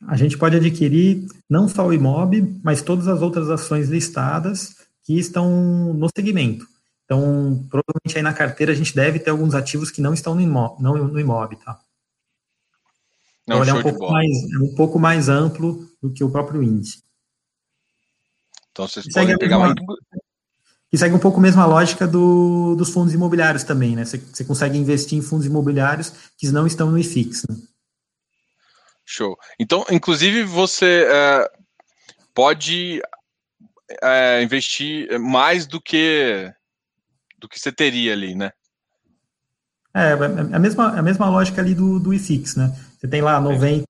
a gente pode adquirir não só o imóvel, mas todas as outras ações listadas que estão no segmento. Então, provavelmente aí na carteira a gente deve ter alguns ativos que não estão no imóvel, não no imóvel tá? Não, então, é um pouco, mais, é um pouco mais amplo do que o próprio índice.
Então vocês que podem pegar uma...
Que segue um pouco mesmo a lógica do, dos fundos imobiliários também, né? Você, você, consegue investir em fundos imobiliários que não estão no IFIX, né?
Show. Então, inclusive, você. É, pode é, investir mais do que do que você teria ali, né?
É, é, é a mesma, a mesma lógica ali do, do IFIX, né? Você tem lá 90,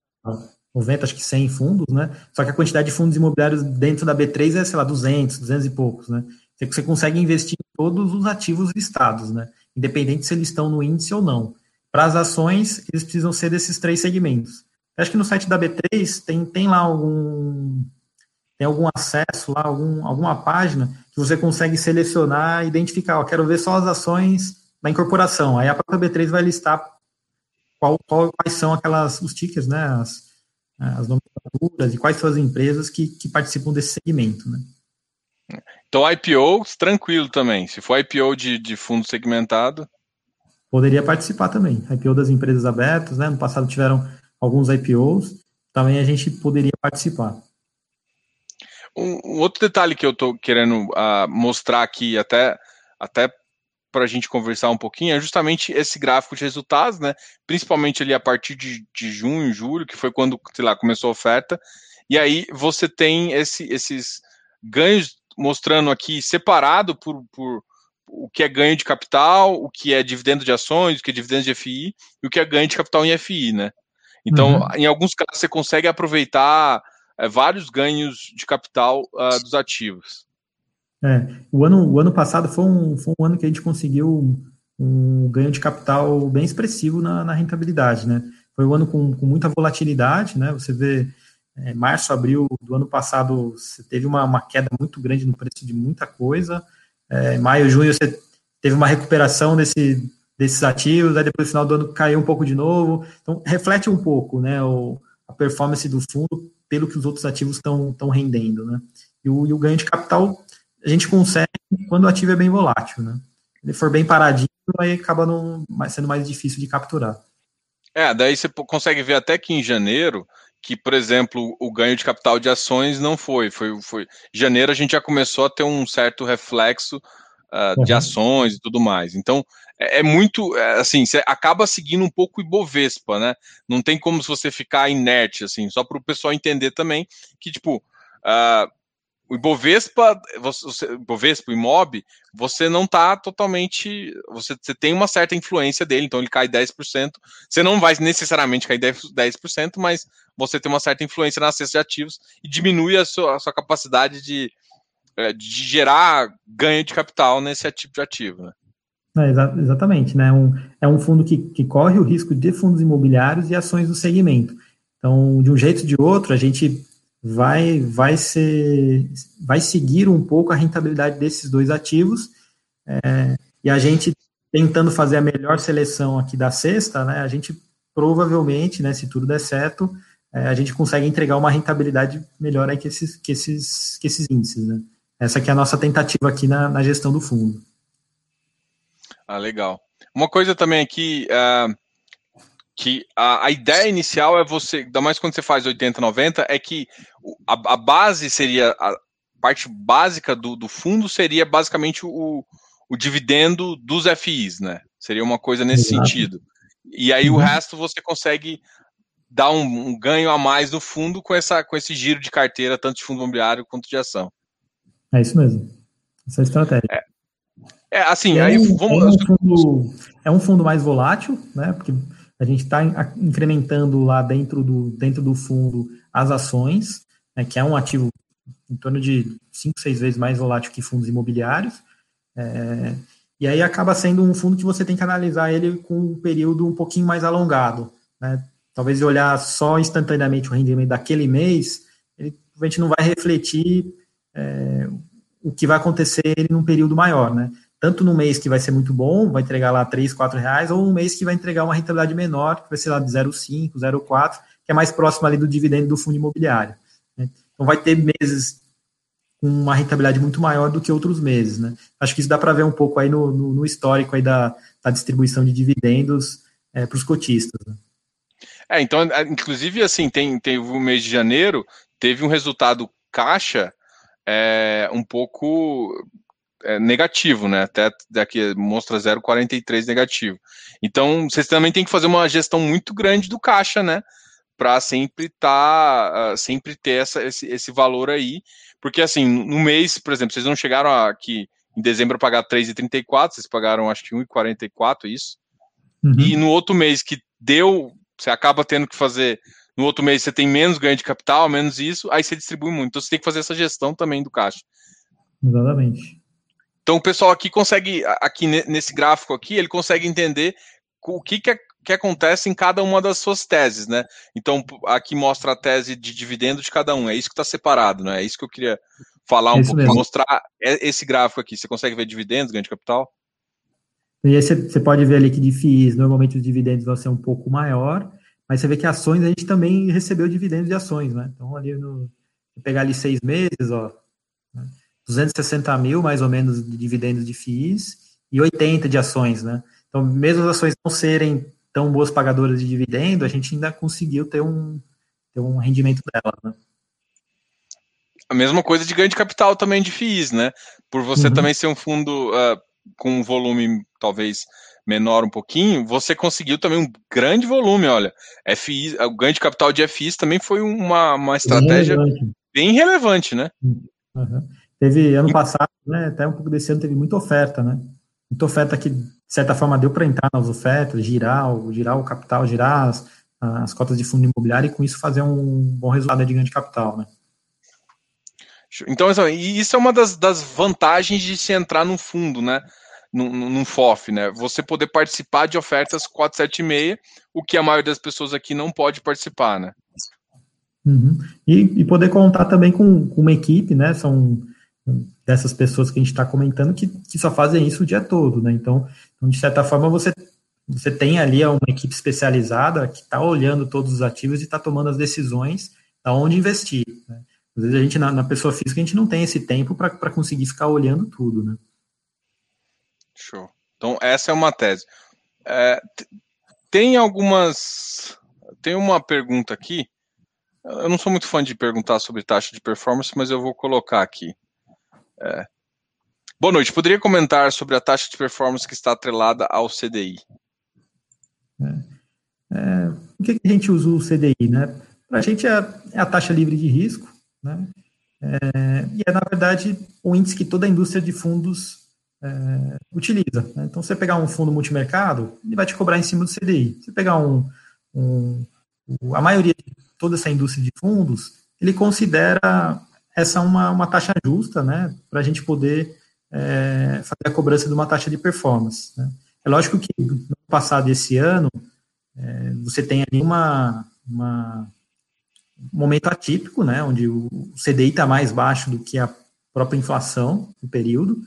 90, acho que 100 fundos, né? Só que a quantidade de fundos imobiliários dentro da B3 é, sei lá, 200, 200 e poucos, né? Você consegue investir em todos os ativos listados, né? Independente se eles estão no índice ou não. Para as ações, eles precisam ser desses três segmentos. Acho que no site da B3 tem, tem lá algum tem algum acesso lá, algum, alguma página que você consegue selecionar, identificar, ó, quero ver só as ações da incorporação. Aí a própria B3 vai listar qual, qual, quais são aquelas, os tickers, né, as, as nomenclaturas e quais são as empresas que, que participam desse segmento, né.
Então, IPO, tranquilo também. Se for IPO de, de fundo segmentado.
Poderia participar também. IPO das empresas abertas, né? No passado tiveram alguns IPOs, também a gente poderia participar.
Um, um outro detalhe que eu estou querendo uh, mostrar aqui, até, até para a gente conversar um pouquinho, é justamente esse gráfico de resultados, né? Principalmente ali a partir de, de junho, julho, que foi quando, sei lá, começou a oferta. E aí você tem esse, esses ganhos mostrando aqui separado por, por o que é ganho de capital, o que é dividendo de ações, o que é dividendo de FI e o que é ganho de capital em FI, né? Então, uhum. em alguns casos, você consegue aproveitar é, vários ganhos de capital uh, dos ativos.
É, o ano, o ano passado foi um, foi um ano que a gente conseguiu um ganho de capital bem expressivo na, na rentabilidade, né? Foi um ano com, com muita volatilidade, né? Você vê, é, março, abril do ano passado, você teve uma, uma queda muito grande no preço de muita coisa. É, maio, junho, você teve uma recuperação desse, desses ativos, aí depois no final do ano caiu um pouco de novo. Então, reflete um pouco, né? O, a performance do fundo pelo que os outros ativos estão rendendo, né? E o, e o, ganho de capital a gente consegue quando o ativo é bem volátil, né? Se ele for bem paradinho, aí acaba não, sendo mais difícil de capturar.
É, daí você consegue ver até que em janeiro, que, por exemplo, o ganho de capital de ações não foi. Foi, foi. Janeiro a gente já começou a ter um certo reflexo uh, uhum. de ações e tudo mais. Então, é, é muito, é, assim, você acaba seguindo um pouco o Ibovespa, né? Não tem como se você ficar inerte, assim, só para o pessoal entender também que, tipo, uh, o Ibovespa, você, Ibovespa, o Imob, você não está totalmente. Você, você, tem uma certa influência dele, então ele cai 10%. Você não vai necessariamente cair 10%, 10% mas você tem uma certa influência na cesta de ativos e diminui a sua, a sua capacidade de, de gerar ganho de capital nesse tipo de ativo. Né?
É, exa exatamente, né? Um, é um fundo que, que corre o risco de fundos imobiliários e ações do segmento. Então, de um jeito ou de outro, a gente vai, vai, ser, vai seguir um pouco a rentabilidade desses dois ativos. É, e a gente tentando fazer a melhor seleção aqui da sexta, né? A gente provavelmente, né, se tudo der certo, é, a gente consegue entregar uma rentabilidade melhor aí que esses, que esses, que esses índices, né? Essa aqui é a nossa tentativa aqui na, na gestão do fundo.
Ah, legal. Uma coisa também aqui, uh, que a, a, ideia inicial é você, ainda mais quando você faz 80, 90, é que a, a base seria, a parte básica do, do fundo seria basicamente o, o dividendo dos FIs, né? Seria uma coisa nesse Exato. sentido. E aí uhum. o resto você consegue dar um, um, ganho a mais no fundo com, essa, com esse giro de carteira, tanto de fundo imobiliário quanto de ação.
É isso mesmo. Essa é a estratégia. É.
É, assim, é aí um, vamos...
é, um fundo, é um fundo mais volátil, né? Porque a gente está incrementando lá dentro do, dentro do fundo as ações, né, que é um ativo em torno de 5, 6 vezes mais volátil que fundos imobiliários. É, e aí acaba sendo um fundo que você tem que analisar ele com um período um pouquinho mais alongado. Né? Talvez olhar só instantaneamente o rendimento daquele mês, ele a gente não vai refletir é, o que vai acontecer ele num período maior, né? tanto no mês que vai ser muito bom, vai entregar lá 3, 4 reais, ou um mês que vai entregar uma rentabilidade menor, que vai ser lá de 0,5, 0,4, que é mais próximo ali do dividendo do fundo imobiliário. Né? Então vai ter meses com uma rentabilidade muito maior do que outros meses. Né? Acho que isso dá para ver um pouco aí no, no, no histórico aí da, da, distribuição de dividendos é, para os cotistas. Né?
É, então, é, inclusive, assim, tem, tem o mês de janeiro, teve um resultado caixa é, um pouco é, negativo, né? Até daqui mostra 0,43 negativo. Então, vocês também têm que fazer uma gestão muito grande do caixa, né? para sempre estar, tá, uh, sempre ter essa, esse, esse valor aí, porque assim, no mês, por exemplo, vocês não chegaram aqui em dezembro a pagar 3,34, vocês pagaram acho que 1,44, isso. Uhum. E no outro mês que deu, você acaba tendo que fazer. No outro mês você tem menos ganho de capital, menos isso, aí você distribui muito. Então você tem que fazer essa gestão também do caixa.
Exatamente.
Então o pessoal aqui consegue, aqui nesse gráfico aqui, ele consegue entender o que, que, é, que acontece em cada uma das suas teses, né? Então aqui mostra a tese de dividendo de cada um. É isso que está separado, né? É isso que eu queria falar um pouco, mostrar esse gráfico aqui. Você consegue ver dividendos, ganho de capital?
E aí você pode ver ali que de FIIs, normalmente os dividendos vão ser um pouco maior, mas você vê que ações a gente também recebeu dividendos de ações, né? Então ali no pegar ali seis meses, ó, 260 mil mais ou menos de dividendos de FIIs e 80 de ações, né? Então, mesmo as ações não serem tão boas pagadoras de dividendo, a gente ainda conseguiu ter um, ter um rendimento dela, né?
A mesma coisa de ganho de capital também de FIIs, né? Por você uhum. também ser um fundo uh, com um volume talvez menor um pouquinho, você conseguiu também um grande volume, olha. FI, o ganho de capital de FIs também foi uma, uma estratégia bem relevante, bem relevante né?
Uhum. Teve ano passado, né, até um pouco desse ano teve muita oferta, né? Muita oferta que, de certa forma, deu para entrar nas ofertas, girar o, girar o capital, girar as, as cotas de fundo imobiliário e com isso fazer um bom resultado de ganho de capital, né?
Então, isso é uma das, das vantagens de se entrar num fundo, né? Num, num FOF, né? Você poder participar de ofertas 476, o que a maioria das pessoas aqui não pode participar, né?
Uhum. E, e, poder contar também com, com, uma equipe, né? São dessas pessoas que a gente está comentando que, que só fazem isso o dia todo, né? Então, então, de certa forma, você, você tem ali uma equipe especializada que está olhando todos os ativos e está tomando as decisões aonde investir. Né? Às vezes a gente, na, na pessoa física, a gente não tem esse tempo para conseguir ficar olhando tudo, né?
Show. Então, essa é uma tese. É, tem algumas. Tem uma pergunta aqui. Eu não sou muito fã de perguntar sobre taxa de performance, mas eu vou colocar aqui. É. Boa noite. Poderia comentar sobre a taxa de performance que está atrelada ao CDI?
É. É, por que a gente usa o CDI? Né? Para a gente é, é, a taxa livre de risco, né? É, e é, na verdade, o índice que toda a indústria de fundos é, utiliza. Né? Então, você pegar um fundo multimercado, ele vai te cobrar em cima do CDI. Se pegar um, um, a maioria de toda essa indústria de fundos, ele considera essa uma, uma taxa justa, né, para a gente poder é, fazer a cobrança de uma taxa de performance. Né? É lógico que no passado esse ano, é, você tem ali uma, uma um momento atípico, né, onde o CDI está mais baixo do que a própria inflação no período,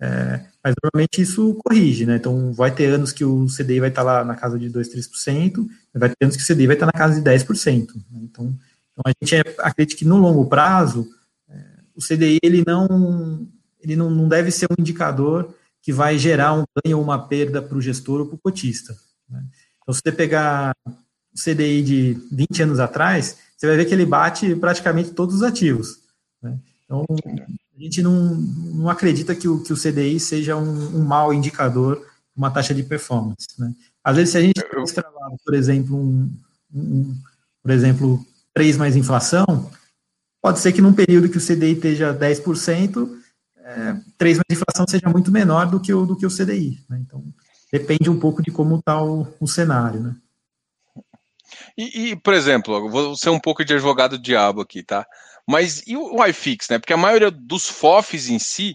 é, mas normalmente isso corrige, né? Então vai ter anos que o CDI vai estar lá na casa de 2, 3%, vai ter anos que o CDI vai estar na casa de 10%. Né? Então, então a gente acredita que no longo prazo é, o CDI ele não ele não, não deve ser um indicador que vai gerar um ganho ou uma perda para o gestor ou para o cotista. Né? Então, se você pegar o CDI de 20 anos atrás, você vai ver que ele bate praticamente todos os ativos. Né? Então, a gente não, não acredita que o, que o CDI seja um, um mau indicador, uma taxa de performance. Né? Às vezes, se a gente tivesse travado, por exemplo, um, um, por exemplo, 3 mais inflação, pode ser que num período que o CDI esteja 10%, é, 3 mais inflação seja muito menor do que o, do que o CDI. Né? Então, depende um pouco de como está o, o cenário, né?
E, e, por exemplo, vou ser um pouco de advogado diabo aqui, tá? Mas e o iFix, né? Porque a maioria dos FOFs em si,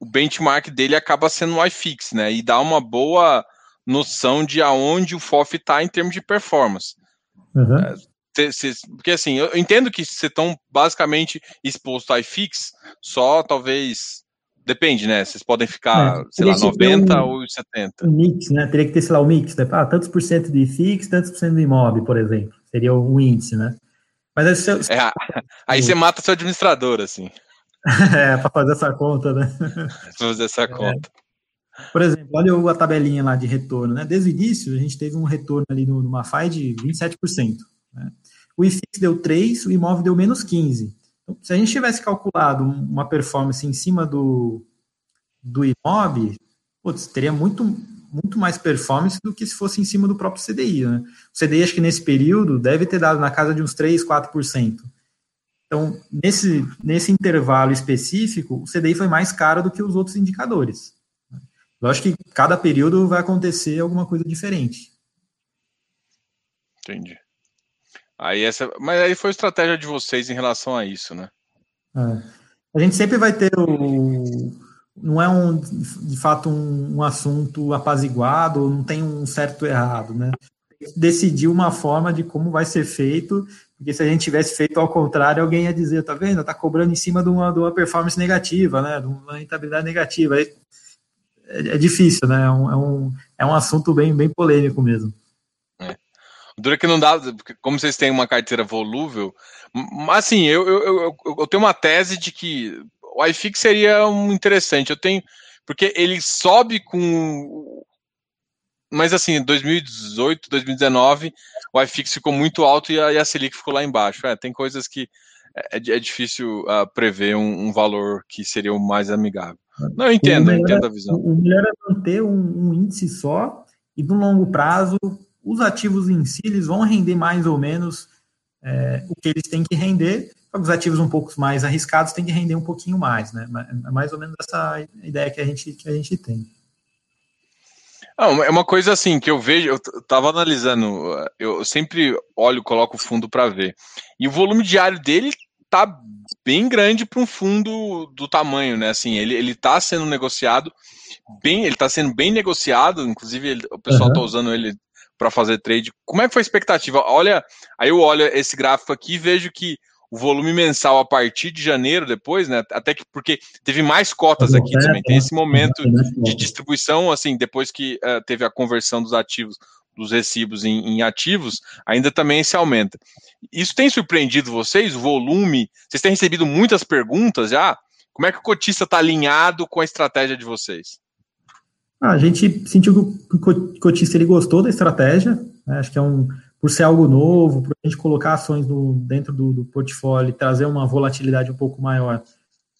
o benchmark dele acaba sendo o iFix, né? E dá uma boa noção de aonde o FOF está em termos de performance. Uhum. É, porque assim, eu entendo que vocês estão basicamente exposto a iFix, só talvez Depende, né? Vocês podem ficar, é, sei lá, 90 um, ou 70.
Um mix, né? Teria que ter, sei lá, o um mix, né? Ah, tantos por cento de fix, tantos por cento de imob, por exemplo. Seria o índice, né?
Mas aí, você, é, aí você mata seu administrador, assim.
é, para fazer essa conta, né?
Pra fazer essa é. conta.
Por exemplo, olha a tabelinha lá de retorno, né? Desde o início, a gente teve um retorno ali no, no Mafai de 27%. Né? O IFIX deu 3, o imóvel deu menos 15. Então, se a gente tivesse calculado uma performance em cima do, do IMOB, putz, teria muito, muito mais performance do que se fosse em cima do próprio CDI. Né? O CDI, acho que nesse período, deve ter dado na casa de uns 3, 4%. Então, nesse, nesse intervalo específico, o CDI foi mais caro do que os outros indicadores. Lógico que cada período vai acontecer alguma coisa diferente.
Entendi. Aí essa, mas aí foi a estratégia de vocês em relação a isso, né?
É. A gente sempre vai ter o. Não é um, de fato um, um assunto apaziguado, não tem um certo errado, né? Decidir uma forma de como vai ser feito, porque se a gente tivesse feito ao contrário, alguém ia dizer, tá vendo? Tá cobrando em cima de uma, de uma performance negativa, né? De uma rentabilidade negativa. É, é difícil, né? É um, é um, é um assunto bem, bem polêmico mesmo.
É. Dura que não dá, como vocês têm uma carteira volúvel, assim, eu, eu, eu, eu tenho uma tese de que o iFix seria um interessante. Eu tenho, porque ele sobe com. Mas assim, 2018, 2019, o iFix ficou muito alto e a, e a Selic ficou lá embaixo. É, tem coisas que é, é difícil uh, prever um, um, valor que seria o mais amigável. Não, eu entendo, eu entendo a visão.
O melhor é manter um, um índice só e no longo prazo os ativos em si eles vão render mais ou menos é, o que eles têm que render. Os ativos um pouco mais arriscados têm que render um pouquinho mais, né? É mais ou menos essa ideia que a gente, que a gente tem.
Não, é uma coisa assim que eu vejo, eu estava analisando, eu sempre olho, coloco o fundo para ver. E o volume diário dele tá bem grande para um fundo do tamanho, né? Assim, ele, ele tá sendo negociado bem, ele está sendo bem negociado, inclusive ele, o pessoal uhum. usando ele para fazer trade. Como é que foi a expectativa? Olha, aí eu olho esse gráfico aqui e vejo que o volume mensal a partir de janeiro depois, né? Até que porque teve mais cotas aqui também. Tem esse momento de distribuição, assim, depois que uh, teve a conversão dos ativos, dos recibos em, em, ativos, ainda também se aumenta. Isso tem surpreendido vocês? O volume? Vocês têm recebido muitas perguntas já? Como é que o cotista está alinhado com a estratégia de vocês?
Ah, a gente sentiu que o cotista ele gostou da estratégia, né? acho que é um, por ser algo novo, por a gente colocar ações no, dentro do, do portfólio e trazer uma volatilidade um pouco maior.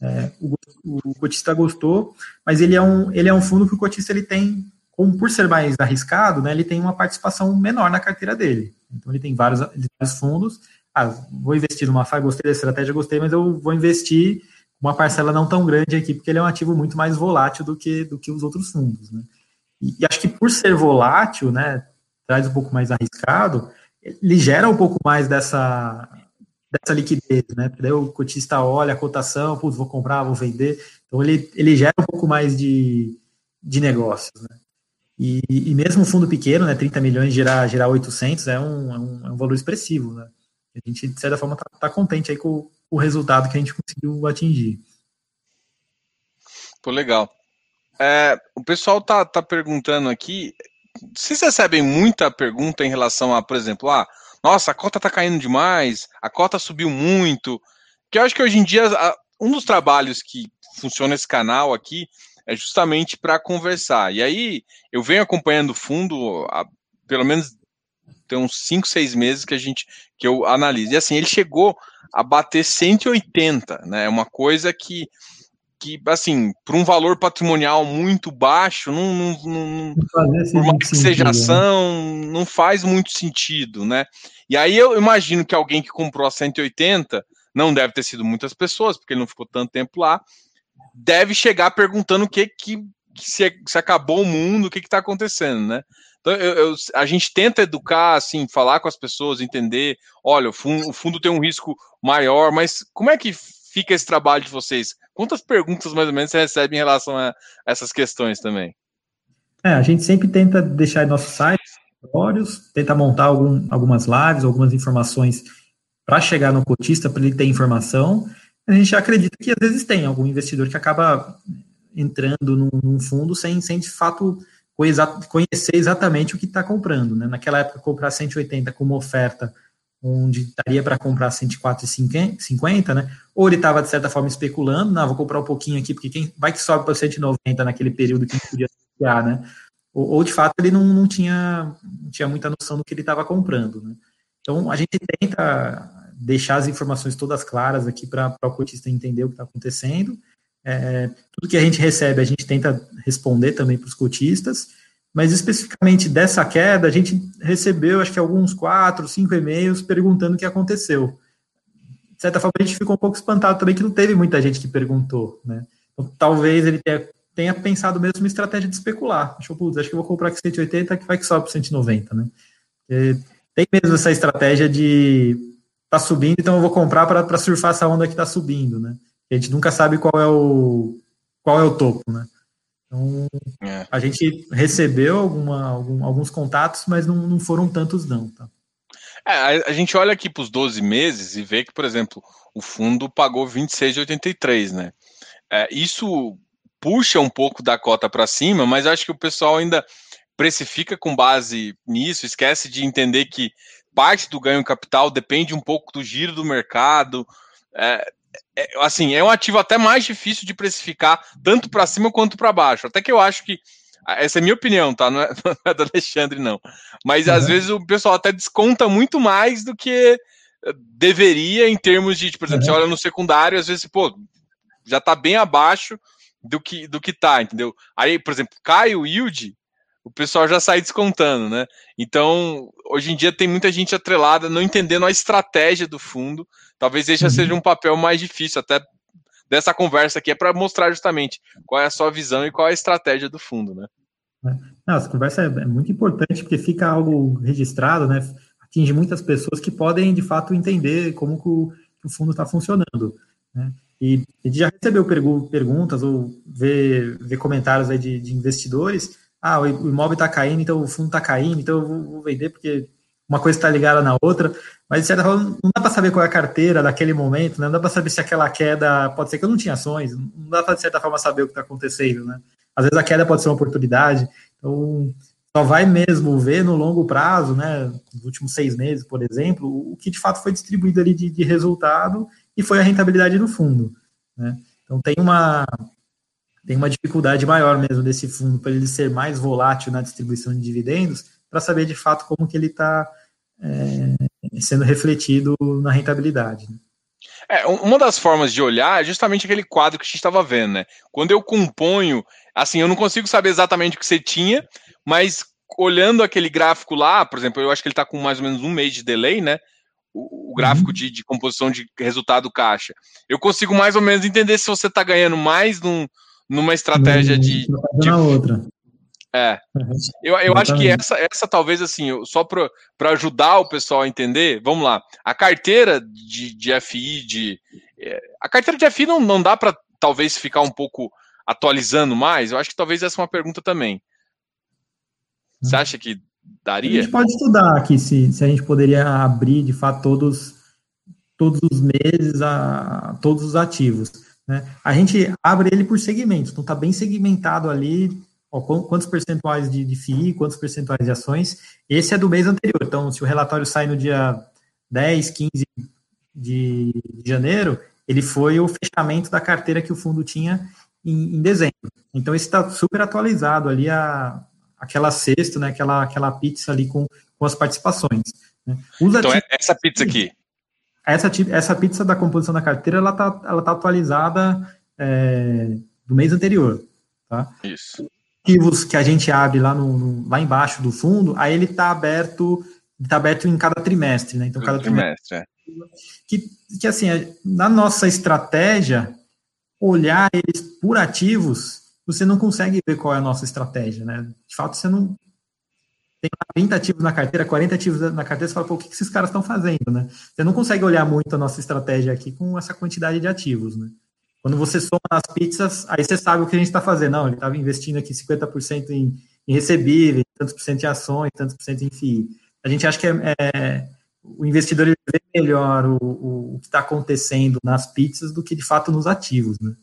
É, o, o, cotista gostou, mas ele é um, ele é um fundo que o cotista ele tem, como por ser mais arriscado, né, ele tem uma participação menor na carteira dele. Então ele tem vários, vários fundos. Ah, vou investir numa FAI, gostei da estratégia, gostei, mas eu vou investir uma parcela não tão grande aqui, porque ele é um ativo muito mais volátil do que, do que os outros fundos. Né? E, e, acho que por ser volátil, né, traz um pouco mais arriscado, ele gera um pouco mais dessa, dessa liquidez, né? Porque daí o cotista olha a cotação, putz, vou comprar, vou vender. Então ele, ele gera um pouco mais de, de negócios, né? E, e mesmo um fundo pequeno, né, 30 milhões, gerar, gerar 800 é um, é um, é um valor expressivo, né? A gente, de certa forma, está tá contente aí com, o resultado que a gente conseguiu atingir.
Pô, legal. É, o pessoal tá, tá perguntando aqui, vocês recebem muita pergunta em relação a, por exemplo, ah, nossa, a cota tá caindo demais, a cota subiu muito, que eu acho que hoje em dia um dos trabalhos que funciona esse canal aqui é justamente para conversar. E aí eu venho acompanhando o fundo há pelo menos tem uns 5, 6 meses que a gente que eu analiso. E assim, ele chegou a bater 180, né? É uma coisa que que assim, para um valor patrimonial muito baixo, não, não, não, por mais que seja né? ação, não faz muito sentido, né? E aí eu imagino que alguém que comprou a 180, não deve ter sido muitas pessoas, porque ele não ficou tanto tempo lá, deve chegar perguntando o que que se, se acabou o mundo, o que está acontecendo, né? Então, eu, eu, a gente tenta educar, assim, falar com as pessoas, entender, olha, o fundo, o fundo tem um risco maior, mas como é que fica esse trabalho de vocês? Quantas perguntas, mais ou menos, você recebe em relação a essas questões também?
É, a gente sempre tenta deixar em nossos sites, tenta montar algum, algumas lives, algumas informações para chegar no cotista, para ele ter informação. A gente acredita que às vezes tem algum investidor que acaba entrando num, num fundo sem, sem de fato conhecer exatamente o que está comprando. Né? Naquela época, comprar 180 como oferta, onde daria para comprar 104,50, né? Ou ele estava, de certa forma, especulando, não, vou comprar um pouquinho aqui, porque quem vai que sobe para 190 naquele período que podia negociar, né? Ou, ou, de fato, ele não, não, tinha, não tinha muita noção do que ele estava comprando. Né? Então, a gente tenta deixar as informações todas claras aqui para o cotista entender o que está acontecendo, é, tudo que a gente recebe, a gente tenta responder também para os cotistas. mas especificamente dessa queda, a gente recebeu, acho que alguns quatro, cinco e-mails perguntando o que aconteceu. De certa forma, a gente ficou um pouco espantado também que não teve muita gente que perguntou, né? Então, talvez ele tenha, tenha pensado mesmo uma estratégia de especular. Acho, putz, acho que eu vou comprar aqui 180, que vai que sobe para 190, né? E tem mesmo essa estratégia de tá subindo, então eu vou comprar para surfar essa onda que está subindo, né? A gente nunca sabe qual é o qual é o topo, né? Então, é. a gente recebeu alguma, algum, alguns contatos, mas não, não foram tantos não, tá?
É, a, a, gente olha aqui para os 12 meses e vê que, por exemplo, o fundo pagou 26,83, né? É, isso puxa um pouco da cota para cima, mas acho que o pessoal ainda precifica com base nisso, esquece de entender que parte do ganho capital depende um pouco do giro do mercado. É, é, assim, é um ativo até mais difícil de precificar, tanto para cima quanto para baixo. Até que eu acho que. Essa é a minha opinião, tá? Não é, não é do Alexandre, não. Mas uhum. às vezes o pessoal até desconta muito mais do que deveria em termos de, tipo, por exemplo, uhum. você olha no secundário, às vezes, pô, já tá bem abaixo do que, do que tá, entendeu? Aí, por exemplo, cai o yield, o pessoal já sai descontando, né? Então, hoje em dia tem muita gente atrelada, não entendendo a estratégia do fundo. Talvez esse uhum. seja um papel mais difícil, até dessa conversa aqui, é para mostrar justamente qual é a sua visão e qual é a estratégia do fundo, né?
É. Não, essa conversa é muito importante porque fica algo registrado, né? Atinge muitas pessoas que podem, de fato, entender como que o, fundo está funcionando. Né? E a gente já recebeu perguntas ou ver, ver comentários aí de, de investidores ah, o imóvel está caindo, então o fundo está caindo, então eu vou vender porque uma coisa está ligada na outra, mas de certa forma não dá para saber qual é a carteira daquele momento, né? não dá para saber se aquela queda, pode ser que eu não tinha ações, não dá para de certa forma saber o que está acontecendo, né? Às vezes a queda pode ser uma oportunidade, então só vai mesmo ver no longo prazo, né, nos últimos seis meses, por exemplo, o que de fato foi distribuído ali de, de resultado e foi a rentabilidade do fundo, né? Então tem uma tem uma dificuldade maior mesmo desse fundo para ele ser mais volátil na distribuição de dividendos, para saber de fato como que ele está é, sendo refletido na rentabilidade. Né?
É, uma das formas de olhar é justamente aquele quadro que a gente estava vendo, né? Quando eu componho, assim, eu não consigo saber exatamente o que você tinha, mas olhando aquele gráfico lá, por exemplo, eu acho que ele está com mais ou menos um mês de delay, né? O, o gráfico uhum. de, de, composição de resultado caixa. Eu consigo mais ou menos entender se você está ganhando mais num, numa estratégia de, de.
Outra.
É. Uhum. Eu, eu acho que essa, essa talvez, assim, só para ajudar o pessoal a entender, vamos lá. A carteira de, de FI, de. É, a carteira de FI não, não dá para talvez ficar um pouco atualizando mais? Eu acho que talvez essa é uma pergunta também. Você uhum. acha que daria?
A gente pode estudar aqui se, se a gente poderia abrir, de fato, todos, todos os meses a todos os ativos. Né? A gente abre ele por segmentos, então está bem segmentado ali, ó, quantos percentuais de, de FII, quantos percentuais de ações. Esse é do mês anterior, então se o relatório sai no dia 10, 15 de, de janeiro, ele foi o fechamento da carteira que o fundo tinha em, em dezembro. Então esse está super atualizado ali, a, aquela cesta, né, aquela, aquela pizza ali com, com as participações. Né?
então essa pizza aqui,
essa, essa pizza da composição da carteira, ela tá, ela tá atualizada é, do mês anterior, tá?
Isso.
Ativos que a gente abre lá, no, no, lá embaixo do fundo, aí ele tá aberto, tá aberto em cada trimestre, né? Então, cada trimestre. trimestre é. que, que, assim, é, na nossa estratégia, olhar eles por ativos, você não consegue ver qual é a nossa estratégia, né? De fato, você não, tem 30 ativos na carteira, 40 ativos na carteira, você fala, pô, o que esses caras estão fazendo, né? Você não consegue olhar muito a nossa estratégia aqui com essa quantidade de ativos, né? Quando você soma as pizzas, aí você sabe o que a gente está fazendo. Não, ele estava investindo aqui 50% em, em recebíveis, tantos por cento em ações, tantos por cento em FII. A gente acha que é, é o investidor ele vê melhor o, o, o que está acontecendo nas pizzas do que de fato nos ativos, né?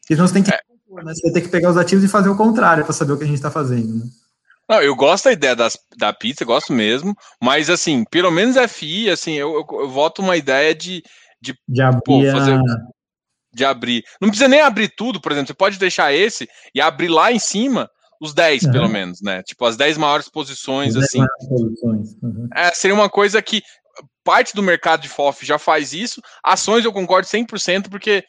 Porque senão você tem que, é. né? você tem que pegar os ativos e fazer o contrário para saber o que a gente está fazendo, né?
Não, eu gosto da ideia das, da pizza, gosto mesmo, mas assim, pelo menos FI, assim, eu, eu, eu voto uma ideia de, de,
de pô, fazer,
de abrir. Não precisa nem abrir tudo, por exemplo, você pode deixar esse e abrir lá em cima os 10, uhum. pelo menos, né? Tipo, as 10 maiores posições, assim. Posições. Uhum. É, seria uma coisa que parte do mercado de FOF já faz isso. Ações eu concordo 100%, porque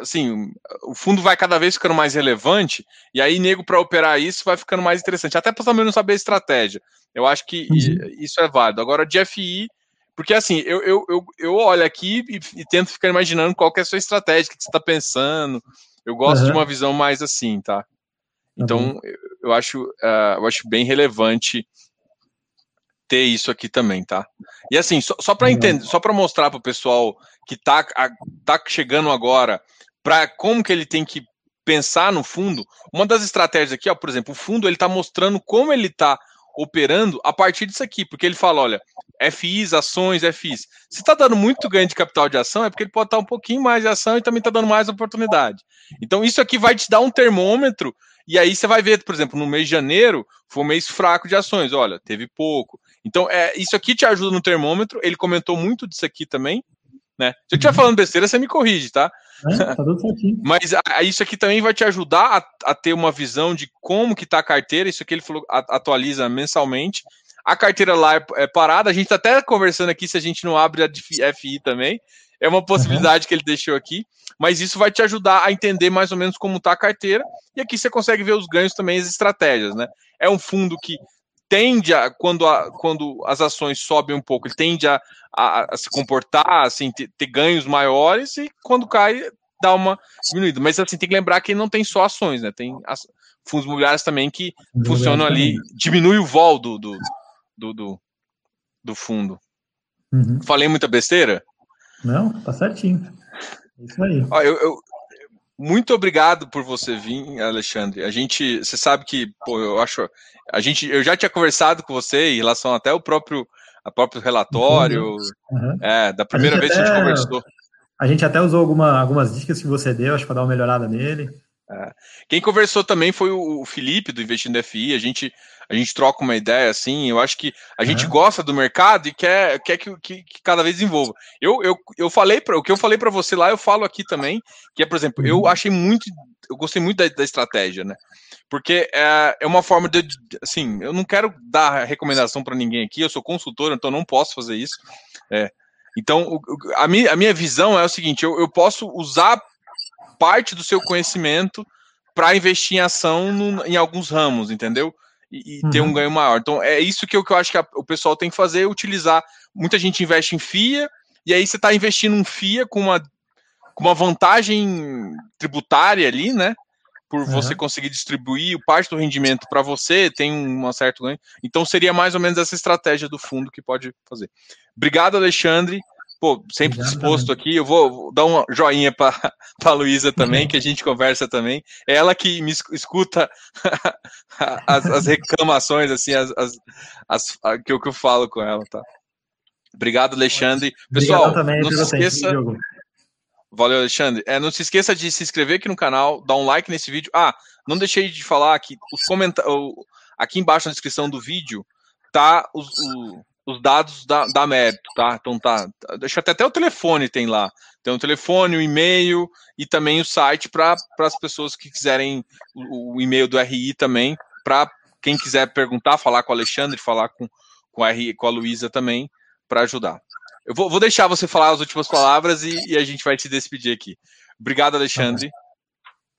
assim, o fundo vai cada vez ficando mais relevante, e aí, nego, para operar isso, vai ficando mais interessante. Até para também não saber a estratégia. Eu acho que uhum. isso é válido. Agora, de FI, porque assim, eu, eu, eu, eu olho aqui e, e, tento ficar imaginando qual que é a sua estratégia, o que você está pensando. Eu gosto uhum. de uma visão mais assim, tá? Então, uhum. eu, eu, acho, uh, eu acho bem relevante ter isso aqui também, tá? E assim, só, só para entender, só para mostrar para o pessoal que tá, a, tá chegando agora, para como que ele tem que pensar no fundo, uma das estratégias aqui, ó, por exemplo, o fundo ele está mostrando como ele está operando a partir disso aqui, porque ele fala, olha, FIs, ações, FIs. Se está dando muito ganho de capital de ação, é porque ele pode estar um pouquinho mais de ação e também está dando mais oportunidade. Então, isso aqui vai te dar um termômetro, e aí você vai ver, por exemplo, no mês de janeiro, foi um mês fraco de ações, olha, teve pouco. Então, é, isso aqui te ajuda no termômetro, ele comentou muito disso aqui também, né? Se eu estiver uhum. falando besteira, você me corrige, tá? É, tá tudo certinho. Mas a, isso aqui também vai te ajudar a, a, ter uma visão de como que tá a carteira. Isso aqui ele falou, a, atualiza mensalmente. A carteira lá é, é, parada. A gente tá até conversando aqui se a gente não abre a FI também. É uma possibilidade uhum. que ele deixou aqui. Mas isso vai te ajudar a entender mais ou menos como tá a carteira. E aqui você consegue ver os ganhos também, as estratégias, né? É um fundo que tende a, quando, a, quando as ações sobem um pouco, ele tende a, a, a se comportar, assim, ter, ter, ganhos maiores, e quando cai, dá uma diminuída. Mas assim, tem que lembrar que não tem só ações, né? Tem as, fundos imobiliários também que funcionam ali, diminui o vol do, do, do, do, do fundo. Uhum. Falei muita besteira?
Não, tá certinho. Isso aí.
Ó, eu, eu, muito obrigado por você vir, Alexandre. A gente, você sabe que, pô, eu acho, a gente, eu já tinha conversado com você em relação até o próprio, a próprio relatório, uhum. é, da primeira vez até, que a gente conversou.
A gente até usou alguma, algumas dicas que você deu, acho para dar uma melhorada nele.
É. Quem conversou também foi o Felipe do Investindo FI. A gente, a gente troca uma ideia assim. Eu acho que a gente gosta do mercado e quer, quer que, que, que cada vez desenvolva. Eu, eu, eu falei para o que eu falei para você lá, eu falo aqui também. Que é, por exemplo, eu uhum. achei muito, eu gostei muito da, da estratégia, né? Porque é, é uma forma de, assim, eu não quero dar recomendação para ninguém aqui. Eu sou consultor, então não posso fazer isso. É, então, a minha, a minha visão é o seguinte: eu, eu posso usar parte do seu conhecimento para investir em ação no, em alguns ramos, entendeu? E, e uhum. ter um uhum. ganho maior. Então, é isso que eu, que eu acho que a, o pessoal tem que fazer, utilizar. Muita gente investe em FIA, e aí você está investindo um FIA com uma, com uma vantagem tributária ali, né? Por uhum. você conseguir distribuir parte do rendimento para você, tem um certo ganho. Então, seria mais ou menos essa estratégia do fundo que pode fazer. Obrigado, Alexandre pô, sempre disposto aqui. Eu vou dar um joinha para a Luísa também, que a gente conversa também. É ela que me escuta as, as, reclamações, assim, as, as, as, que, eu, que eu falo com ela, tá? Obrigado, Alexandre. Pessoal, também, não se esqueça. Valeu, Alexandre. É, não se esqueça de se inscrever aqui no canal, dar um like nesse vídeo. Ah, não deixei de falar que os comentários. Aqui embaixo na descrição do vídeo tá os, o, os dados da, da mérito, tá? Então tá, deixa até, até o telefone tem lá. Tem o telefone, o e-mail e também o site para as pessoas que quiserem o, o e-mail do RI também, para quem quiser perguntar, falar com o Alexandre, falar com, com a RI, com a Luísa também, para ajudar. Eu vou, vou, deixar você falar as últimas palavras e, e, a gente vai te despedir aqui. Obrigado, Alexandre.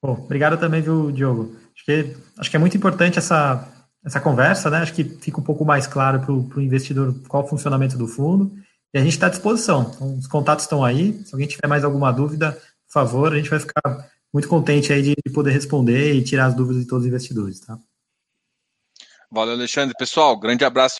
Bom, obrigado também, viu, Diogo? Acho que, acho que é muito importante essa, essa conversa, né? Acho que fica um pouco mais claro para o investidor qual o funcionamento do fundo. E a gente está à disposição. Então, os contatos estão aí. Se alguém tiver mais alguma dúvida, por favor, a gente vai ficar muito contente aí de poder responder e tirar as dúvidas de todos os investidores, tá?
Valeu, Alexandre. Pessoal, grande abraço.